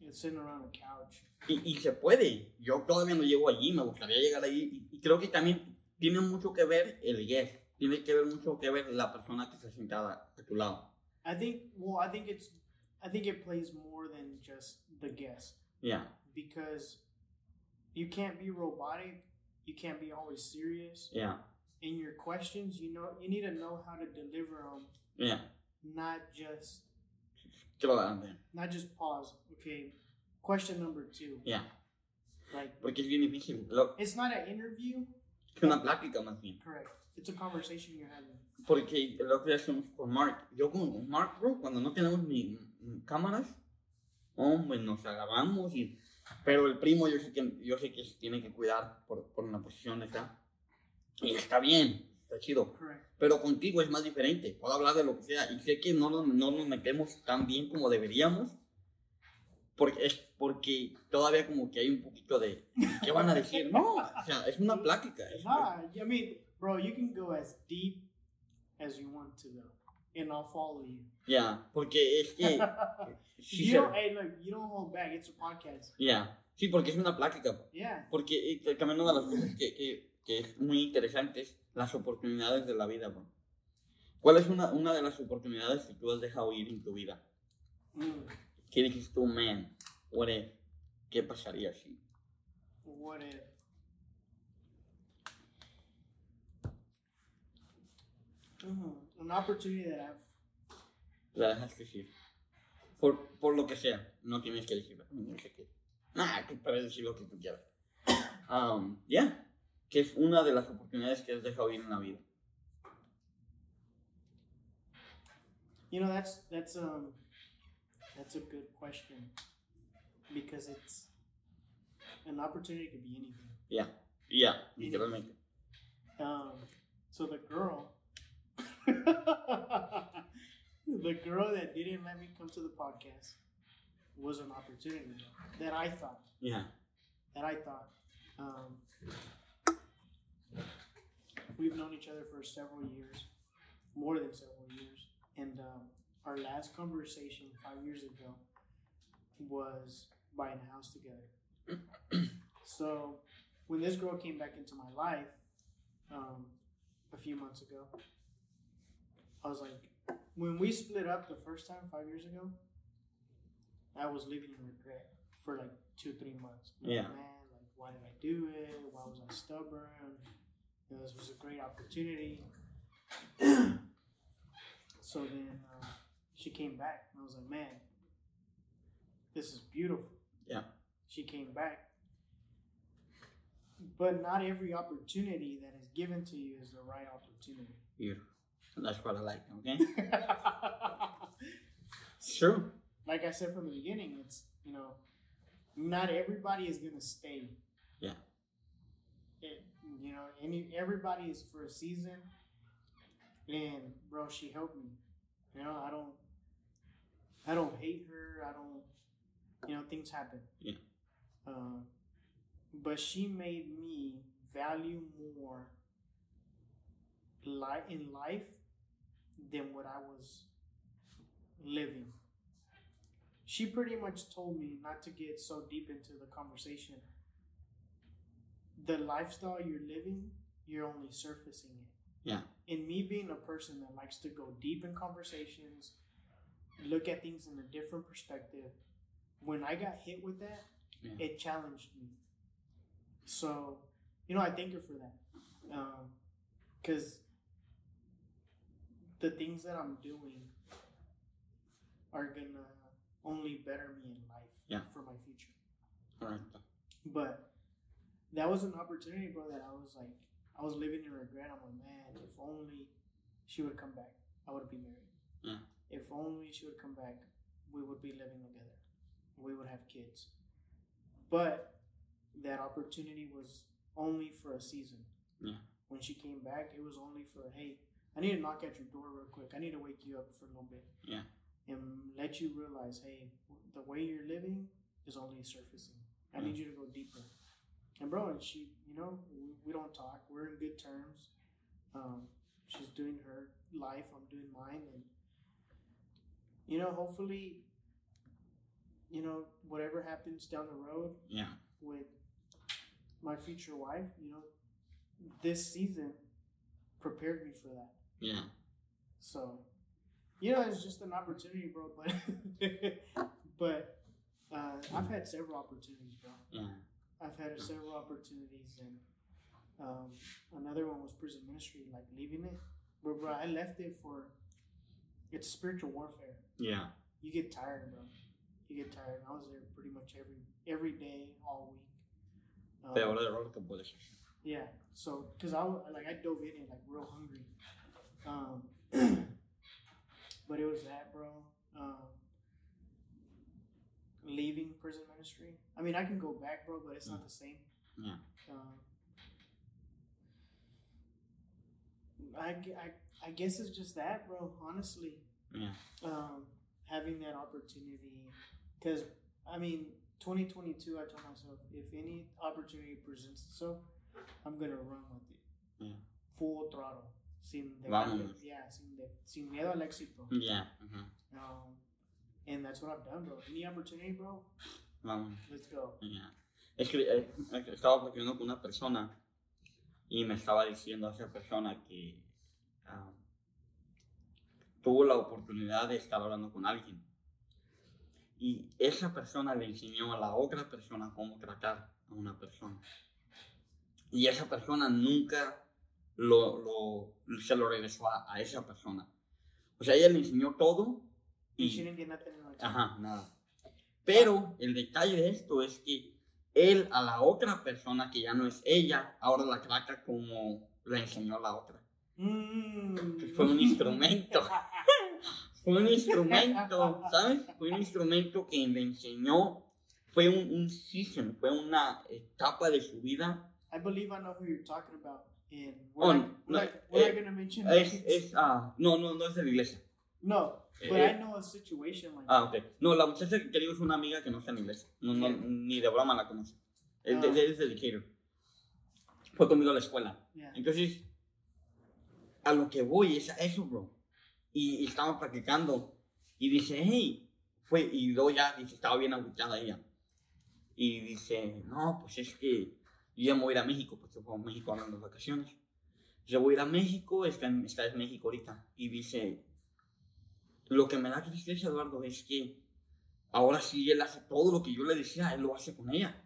And sitting around a couch. Y, y se puede. Yo todavía no llego allí, me gustaría llegar allí. Y, y creo que también tiene mucho que ver el guest. Tiene que ver mucho que ver la persona que está sentada a tu lado. I think. Well, I think it's. I think it plays more than just the guest Yeah, because you can't be robotic. You can't be always serious. yeah, in your questions, you know, you need to know how to deliver them, yeah. not just Quiero adelante. not just pause. Okay, question number two. Yeah. Like Porque bien difícil. Lo- it's not an interview. es una plática más bien. Correct. It's a conversation you're having. Porque lo que hacemos con Mark. Yo con Mark, bro, cuando no tenemos ni cámaras, hombre, nos agarramos y Pero el primo yo sé que, yo sé que se tiene que cuidar por, por una posición esa. Y está bien, está chido. Pero contigo es más diferente. Puedo hablar de lo que sea. Y sé que no nos, no nos metemos tan bien como deberíamos. Porque es porque todavía como que hay un poquito de... ¿Qué van a decir? No, o sea, es una plática. es- Nah, I mean, bro, you can go as deep as you want to go, and I'll follow you. Ya, porque es que... <laughs> you don't, hey, look, you don't hold back. It's a podcast. ya. Sí, porque es una plática. Yeah. Porque eh, también una de las cosas que, que, que es muy interesante es las oportunidades de la vida, bro. ¿Cuál es una, una de las oportunidades que tú has dejado ir en tu vida? Mm. ¿Qué dijiste tú, man? What if? ¿Qué pasaría si? What if? Mm, an opportunity that I've La dejaste ir. Por, por lo que sea. No tienes que decir. No sé qué. Nah, que puedes decir lo que tú quieras. Um, ya. Que es una de las oportunidades que has dejado ir en la vida. You know, that's that's um that's a good question because it's an opportunity could be anything. Ya. Ya, literalmente. Um, so the girl, <laughs> the girl that didn't let me come to the podcast was an opportunity that I thought Ya. that I thought. Um, we've known each other for several years, more than several years, and um, our last conversation five years ago was buying a house together. <clears throat> so when this girl came back into my life um, a few months ago, I was like, when we split up the first time five years ago, I was living in regret for like two, three months. Like, Yeah. Man, like, why did I do it? Why was I stubborn? You know, this was a great opportunity. <clears throat> so then uh, she came back, and I was like, man, this is beautiful. Yeah. She came back. But not every opportunity that is given to you is the right opportunity. Beautiful. That's what I like, okay? <laughs> It's true. like I said from the beginning, it's you know, not everybody is gonna stay. Yeah. It, you know, any everybody is for a season, and bro, she helped me. You know, I don't, I don't hate her. I don't, you know, things happen. Yeah. Uh, but she made me value more life in life than what I was living. She pretty much told me not to get so deep into the conversation. The lifestyle you're living, you're only surfacing it. Yeah. And me being a person that likes to go deep in conversations, look at things in a different perspective, when I got hit with that, Yeah. it challenged me. So, you know, I thank her for that. Um, because the things that I'm doing are gonna only better me in life Yeah. for my future. Correcto. But that was an opportunity, bro, that I was like, I was living in regret. I'm like, man, if only she would come back, I would be married. Yeah. If only she would come back, we would be living together. We would have kids. But that opportunity was only for a season. Yeah. When she came back, it was only for, hey, I need to knock at your door real quick. I need to wake you up for a little bit. Yeah. And let you realize, hey, the way you're living is only surfacing. I need you to go deeper. And bro, and she, you know, we, we don't talk. We're in good terms. Um, she's doing her life. I'm doing mine, and you know, hopefully, you know, whatever happens down the road Yeah. with my future wife, you know, this season prepared me for that. Yeah. So, you know, it's just an opportunity, bro. But, <laughs> but uh, I've had several opportunities, bro. Yeah. I've had several opportunities, and um, another one was prison ministry, like leaving it. But bro, I left it for it's spiritual warfare. Yeah. You get tired, bro. You get tired. I was there pretty much every every day, all week. Um, Peor error que puedes yeah. So, cause I like I dove in it like real hungry. Um, <clears throat> but it was that, bro. Um, leaving prison ministry. I mean, I can go back, bro, but it's not the same. Yeah. Um, I, I, I guess it's just that, bro. Honestly, Yeah. um, having that opportunity, because I mean, 2022. I told myself if any opportunity presents itself, I'm gonna run with it, Yeah. full throttle, sin Vámonos. yeah, sin, de, sin miedo al éxito. Yeah. ujú, Um, and that's what I've done, bro. Any opportunity, bro, Vamos. let's go. Ya. Es que eh, estaba platicando con una persona y me estaba diciendo a esa persona que ah, tuvo la oportunidad de estar hablando con alguien. Y esa persona le enseñó a la otra persona cómo tratar a una persona. Y esa persona nunca lo, lo- se lo regresó a, a esa persona. O sea, ella le enseñó todo Y she didn't get nothing in return. Ajá, nada. Pero el detalle de esto es que él a la otra persona que ya no es ella, ahora la trata como la enseñó la otra. Mm. Fue un instrumento. <laughs> Fue un instrumento, ¿sabes? Fue un instrumento que le enseñó, fue un, un season, fue una etapa de su vida. I believe I know who you're talking about. And we're Oh, not, we're no, not, we're not eh, gonna mention Es, ah, no, no, no es de la iglesia. no, but Eh, I know a situation like Ah, ok. No, la muchacha que digo es una amiga que no está en iglesia. No, no, ni de broma la conoce. Es, de, Ah. es de Decatur. Fue conmigo a la escuela. Yeah. Entonces, a lo que voy es a eso, bro. Y, y estábamos practicando. Y dice, hey, fue. Y luego ya dice, estaba bien agüitada ella. Y dice, no, pues es que yo ya me voy a ir a México, porque fue a México ahora en las vacaciones. Yo voy a ir a México, está en, está en México ahorita. Y dice, lo que me da tristeza, Eduardo, es que ahora sí él hace todo lo que yo le decía, él lo hace con ella.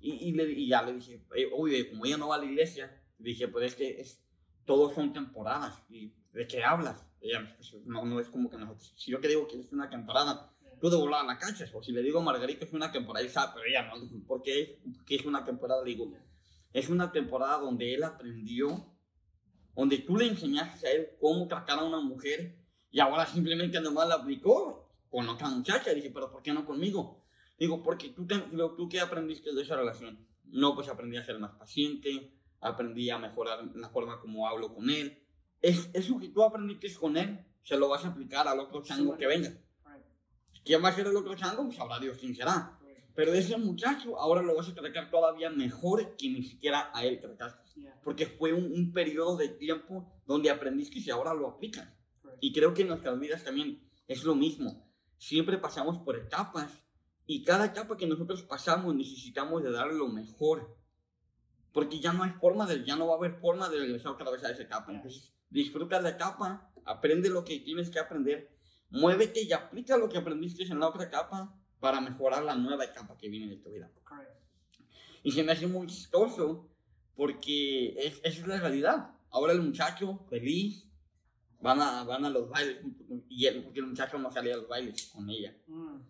Y, y, le- y ya le dije, oye, como ella no va a la iglesia, dije, pues es que es, todos son temporadas. ¿Y de qué hablas? Ella, no, no es como que nosotros. Si yo que digo que es una temporada, de volar la cachas. O si le digo a Margarita es una temporada, y sabe, pero ella no. dijo, ¿Por qué, es- por qué es una temporada? Le digo, es una temporada donde él aprendió, donde tú le enseñaste a él cómo tratar a una mujer y ahora simplemente nomás la aplicó con otra muchacha. Dije, pero ¿por qué no conmigo? Digo, porque tú, te- ¿tú qué aprendiste de esa relación? No, pues aprendí a ser más paciente, aprendí a mejorar la forma como hablo con él. Es, eso que tú aprendiste con él, se lo vas a aplicar al otro chango que venga. ¿Quién va a ser el otro chango? Pues sabrá Dios quién será. Pero ese muchacho ahora lo vas a tratar todavía mejor que ni siquiera a él trataste. Yeah. Porque fue un, un periodo de tiempo donde aprendiste y ahora lo aplicas. Correct. Y creo que en nuestras vidas también es lo mismo. Siempre pasamos por etapas y cada etapa que nosotros pasamos necesitamos de dar lo mejor. Porque ya no hay forma de, ya no va a haber forma de regresar otra vez a esa etapa. Entonces, disfruta la etapa, aprende lo que tienes que aprender, muévete y aplica lo que aprendiste en la otra etapa para mejorar la nueva etapa que viene de tu vida. Correct. Y se me hace muy chistoso porque es, esa es la realidad. Ahora el muchacho feliz van a, van a los bailes y él, porque el muchacho no salía a los bailes con ella. Mm.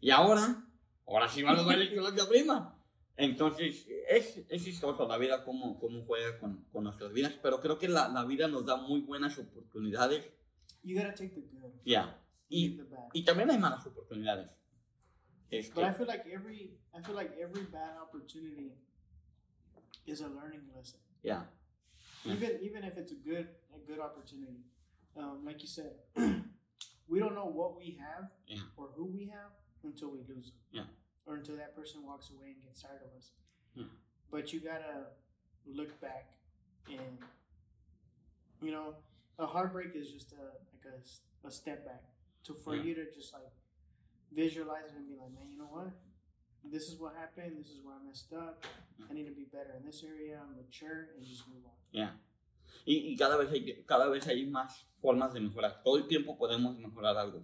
Y ahora, ahora sí va a los bailes con la prima. Entonces, es, es chistoso la vida, cómo, cómo juega con, con nuestras vidas, pero creo que la, la vida nos da muy buenas oportunidades. You gotta take the good. Ya. Y, the bad. y también hay malas oportunidades. Este, But I feel like every I feel like every bad opportunity is a learning lesson. Yeah. Even even if it's a good a good opportunity. Um, like you said, <clears throat> we don't know what we have Yeah. or who we have until we lose them. Yeah. Or until that person walks away and gets tired of us. Yeah. But you gotta look back and you know a heartbreak is just a like a, a step back to for Yeah. you to just like visualize it and be like, man, you know what? This is what happened. This is where I messed up. I need to be better in this area. mature and just move on. Ya. Y, y cada, vez hay, cada vez hay más formas de mejorar. Todo el tiempo podemos mejorar algo.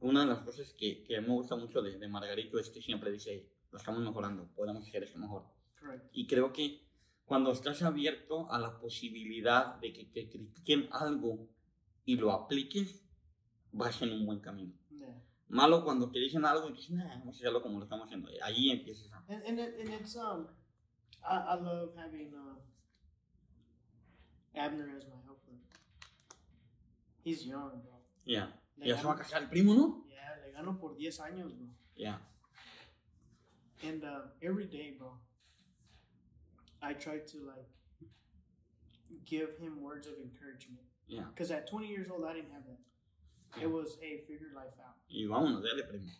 Una de las cosas que, que me gusta mucho de, de Margarito es que siempre dice, lo estamos mejorando, podemos hacer esto mejor. Correct. Y creo que cuando estás abierto a la posibilidad de que te critiquen algo y lo apliques, vas en un buen camino. Yeah. Malo cuando te dicen algo y dices, nah, vamos a hacerlo como lo estamos haciendo. Allí empiezas a... And and, it, and it's um, I, I love having uh, Abner as my helper. He's young, bro. Ya. Le Ya se va a gano, casar el primo, ¿no? yeah, le gano por 10 años, bro. Ya. And uh, every day, bro, I try to like give him words of encouragement. Yeah. Because at 20 years old, I didn't have that. Yeah. It was, hey, figure life out. Y vámonos, dale primo.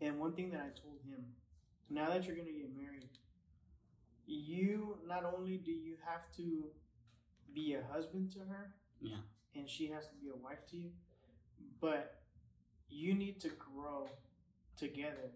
And one thing that I told him, now that you're gonna get married, you not only do you have to be a husband to her, Yeah. and she has to be a wife to you, but you need to grow together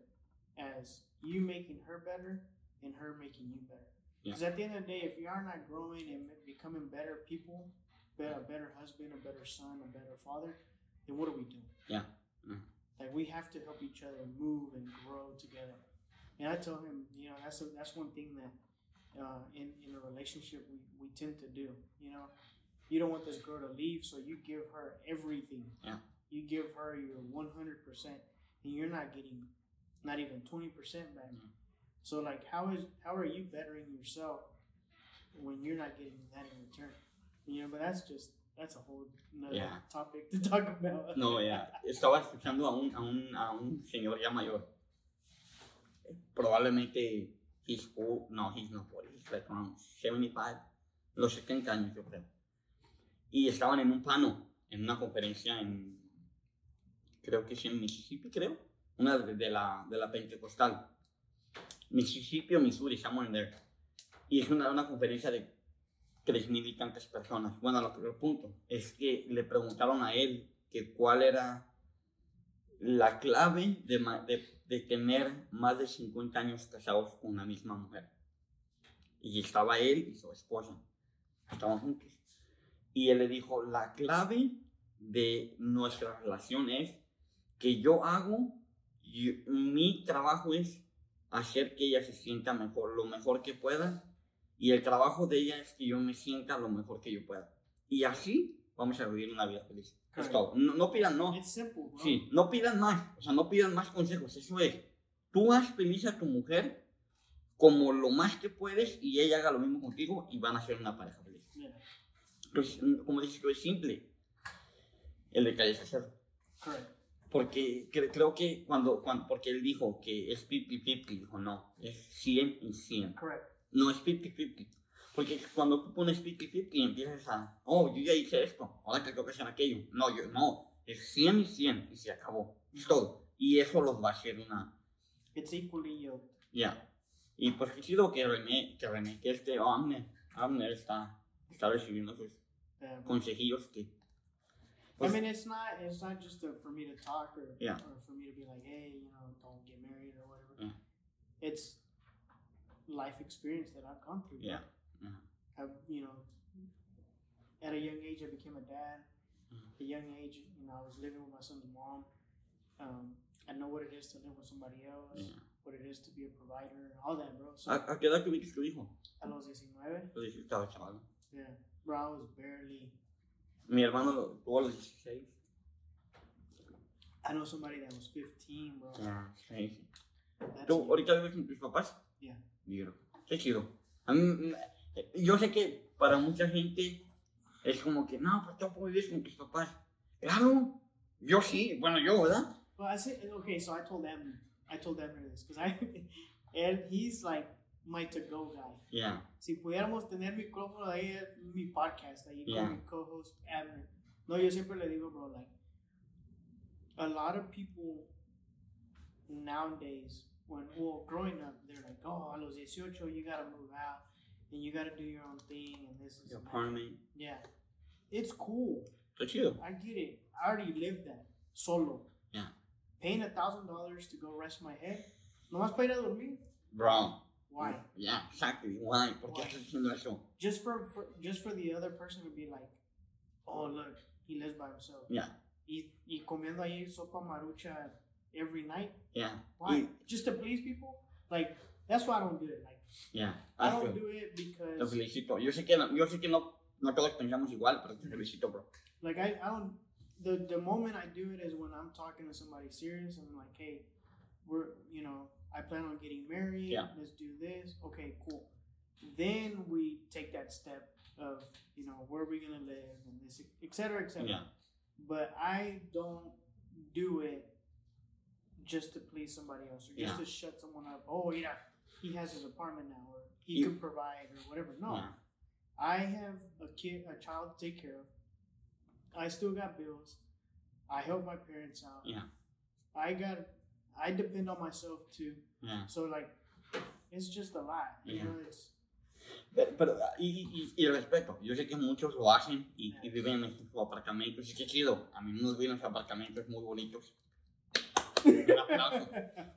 as you making her better and her making you better. Yeah. Because at the end of the day, if you are not growing and becoming better people, be- a better husband, a better son, a better father, then what do we do? Yeah. Mhm. Like we have to help each other move and grow together. And I tell him, you know, that's a, that's one thing that uh, in in a relationship we, we tend to do. You know, you don't want this girl to leave, so you give her everything. Yeah. You give her your one hundred percent, and you're not getting not even twenty percent back. Mhm. So like, how is how are you bettering yourself when you're not getting that in return? You know, but that's just that's a whole another Yeah. topic to talk about. No, ya. Estaba escuchando a un, a un, a un señor ya mayor. Probablemente he's old. No, he's not old. He's like around 75. Los 70 años, yo creo. Y estaban en un plano, en una conferencia en. Creo que es en Mississippi, creo. Una de, de la, de la Pentecostal. Mississippi o Missouri, somewhere in there. Y es una, una conferencia de tres mil y tantas personas. Bueno, lo que punto es que le preguntaron a él que cuál era la clave de, de tener más de 50 años casados con una misma mujer. Y estaba él y su esposa. Estaban juntos. Y él le dijo, la clave de nuestra relación es que yo hago, y mi trabajo es hacer que ella se sienta mejor, lo mejor que pueda. Y el trabajo de ella es que yo me sienta lo mejor que yo pueda. Y así vamos a vivir una vida feliz. Es Correcto. todo. No, no pidan no. It's simple. Sí, no pidan más. O sea, no pidan más consejos. Eso es. Tú haz feliz a tu mujer como lo más que puedes y ella haga lo mismo contigo y van a ser una pareja feliz. Yeah. Entonces, como dices tú, es simple el de calles hacerlo. Correct. Porque cre- creo que cuando, cuando, porque él dijo que es 50-50, dijo no, es 100 y 100. Correct. No es 50-50. Porque cuando tú pones 50-50 y empiezas a, oh, yo ya hice esto, ahora que tengo que hacer aquello. No, yo no, es 100 y 100 y se acabó. Es todo. Y eso los va a hacer una, It's equally yoked. ya. Y pues qué chido que René, que René, que este Abner, Abner está, está recibiendo sus Yeah, bro. consejillos que, I pues, mean, it's not it's not just uh for me to talk or Yeah. or for me to be like, hey, you know, don't get married or whatever. Yeah. It's life experience that I've gone through. Yeah. Yeah. I've you know, at a young age, I became a dad. Mhm. At a young age, you know, I was living with my son's mom. Um, I know what it is to live with somebody else. Yeah. What it is to be a provider, and all that, bro. So ¿A, a qué edad tuviste tu hijo? a los 19, Lo dijiste, estaba chaval. yeah, bro, I was barely. Mi hermano lo tuvo a los 16. I know somebody that was 15, bro. Yeah, sí. That's ¿Tú ahorita vives con tus papás? Yeah. Bien. Qué chido. A mí, mm, eh, yo sé que para mucha gente es como que, no, pues tú vives con tus papás. Claro, yo sí, bueno, yo, ¿verdad? Well, I said okay. So I told Abner, I told Abner this because I, <laughs> and he's like my to-go guy. Yeah, Si pudiéramos tener micrófono ahí en mi podcast ahí Yeah. con mi co-host Abner. No, yo siempre le digo, bro, like a lot of people nowadays, when well, growing up, they're like, oh, a los 18 you gotta move out and you gotta do your own thing and this is your apartment. yeah, it's cool. but you I get it. I already lived that solo. Yeah. Paying a thousand dollars to go rest my head. Nomás para ir a dormir. Bro. Why? Yeah, exactly. Why? ¿Por qué Why? Just for, for just for the other person to be like, oh look, he lives by himself. Yeah. Y, y comiendo ahí sopa Maruchan every night. Yeah. Why? Just to please people? Like that's why I don't do it. Like Yeah. I I don't feel- do it because Te felicito. Yo sé que no, yo sé que no, no todos pensamos igual, pero te felicito, bro. like I, I don't the the moment I do it is when I'm talking to somebody serious and I'm like, hey, we're you know, I plan on getting married, Yeah. let's do this. Okay, cool. Then we take that step of, you know, where we're we gonna live and this et cetera, et cetera. Yeah. But I don't do it just to please somebody else or just Yeah. to shut someone up. Oh, yeah, he has his apartment now, or he You- could provide, or whatever. No, Yeah. I have a kid, a child to take care of. I still got bills. I help my parents out. Yeah. I got, I depend on myself too. Yeah. So like, it's just a lot. You know, it's Pero, pero, uh, y, y, y respeto, yo sé que muchos lo hacen y, y viven en sus apartamentos y qué chido. A mí nos viven en sus apartamentos muy bonitos. Un aplauso.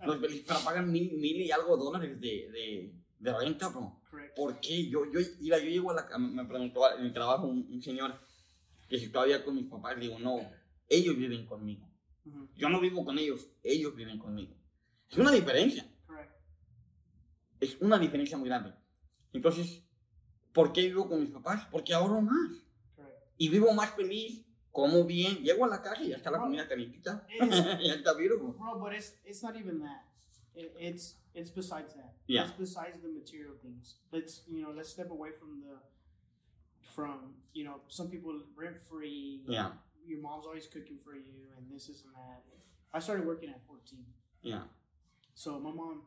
Los pero pagan mil, mil y algo dólares de, de, de renta, bro. correct. ¿Por qué? Yo, yo, mira, yo llego a la me preguntó en mi trabajo un, un señor que si todavía con mis papás, digo, no, ellos viven conmigo. Yo no vivo con ellos, ellos viven conmigo. Es una diferencia, Correct. es una diferencia muy grande. Entonces, ¿por qué vivo con mis papás? Porque ahorro más Correct. y vivo más feliz, como bien, llego a la y ya está la comida calentita, <laughs> ya está virgo. Bro, but it's it's not even that. It, it's it's besides that. Yeah. It's besides the material things. Let's you know let's step away from the from you know some people rent free. Yeah. Your mom's always cooking for you, and this is and that. I started working at fourteen, Yeah, so my mom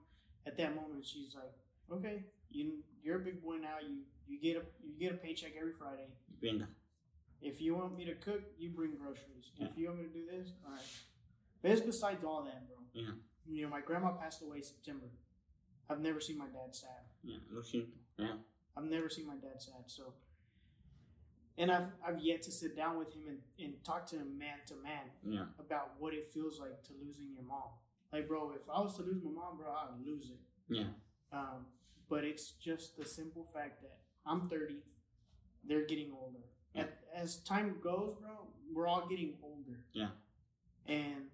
at that moment she's like, okay, you you're a big boy now. You you get a you get a paycheck every Friday. venga. If you want me to cook, you bring groceries. If you want me to do this, all right. But it's besides all that, bro. Yeah. You know, my grandma passed away September. I've never seen my dad sad. Yeah, lo siento. Yeah, I've never seen my dad sad. So, and I've I've yet to sit down with him and, and talk to him man to man yeah, about what it feels like to losing your mom. Like, bro, if I was to lose my mom, bro, I'd lose it. yeah, Um, but it's just the simple fact that I'm 30, they're getting older. At, as time goes, bro, we're all getting older. Yeah. And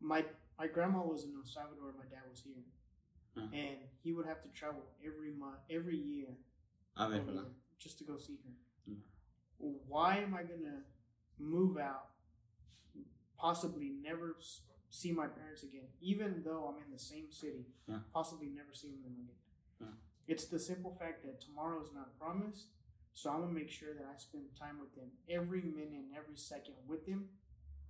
my my grandma was in El Salvador, my dad was here, Yeah. and he would have to travel every month, every year, a ver, over ¿verdad? there just to go see her. Yeah. Why am I gonna move out? Possibly never see my parents again, even though I'm in the same city. Yeah. Possibly never seeing them again. Yeah. It's the simple fact that tomorrow is not promised, so I'm gonna make sure that I spend time with them every minute and every second with them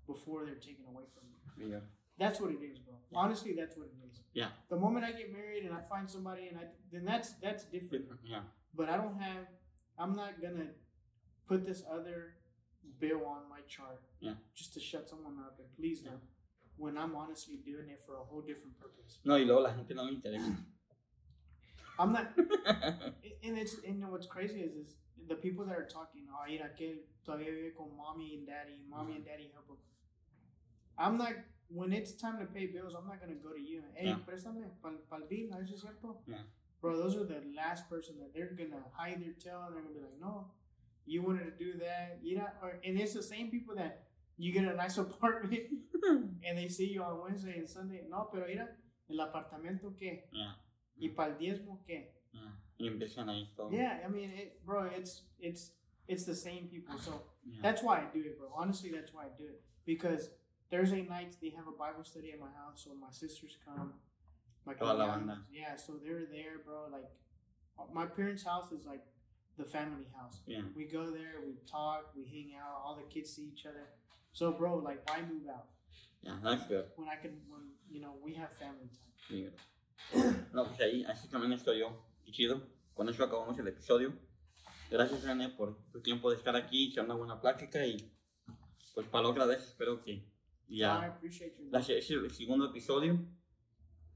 before they're taken away from me. Yeah. That's what it is, bro. Honestly, that's what it is. Yeah. The moment I get married and I find somebody and I then that's that's different. Different, yeah. But I don't have. I'm not gonna put this other bill on my chart. Yeah. Just to shut someone up and please them, when I'm honestly doing it for a whole different purpose. No, y luego la gente no le interesa. I'm not. <laughs> and it's and what's crazy is is the people that are talking. Oh, que todavía vive con mommy and daddy. Mommy and daddy help him. I'm not. When it's time to pay bills, I'm not gonna go to you. Hey, Yeah. préstame pal pal bill. ¿no es cierto? Yeah. Bro, those are the last person that they're gonna hide their tail and they're gonna be like, no, you wanted to do that, you know. Or, and it's the same people that you get a nice <laughs> apartment <laughs> and they see you on Wednesday and Sunday. No, pero mira, el apartamento qué Yeah. y para el diezmo qué. Yeah. Y. Yeah, I mean, it, bro, it's it's it's the same people. So Yeah. that's why I do it, bro. Honestly, that's why I do it because Thursday nights they have a Bible study at my house, so my sisters come. My banda. yeah, so they're there, bro. Like my parents' house is like the family house. Yeah. We go there, we talk, we hang out. All the kids see each other. So, bro, like, why move out Yeah, that's good. when I can? When you know we have family time. Sí. <coughs> No, pues ahí, así también estoy yo. Qué chido. Con eso acabamos el episodio. Gracias, René, por tu tiempo de estar aquí, echar una buena plática y pues para otra vez espero que ya you. la, es el segundo episodio.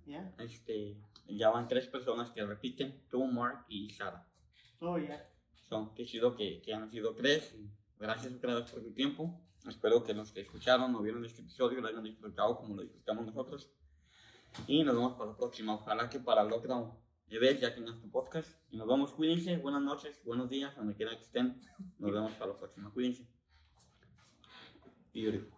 Yeah. Este, ya van tres personas que repiten, tú, Mark y Sara. Oh yeah. Son, qué chido que, que han sido tres. Gracias otra vez por tu tiempo. Espero que los que escucharon o vieron este episodio lo hayan disfrutado como lo disfrutamos nosotros. Y nos vemos para la próxima. Ojalá que para el lockdown ya tengas tu podcast. Y nos vemos. Cuídense. Buenas noches, buenos días, donde quiera que estén. Nos vemos para la próxima. Cuídense. Beautiful.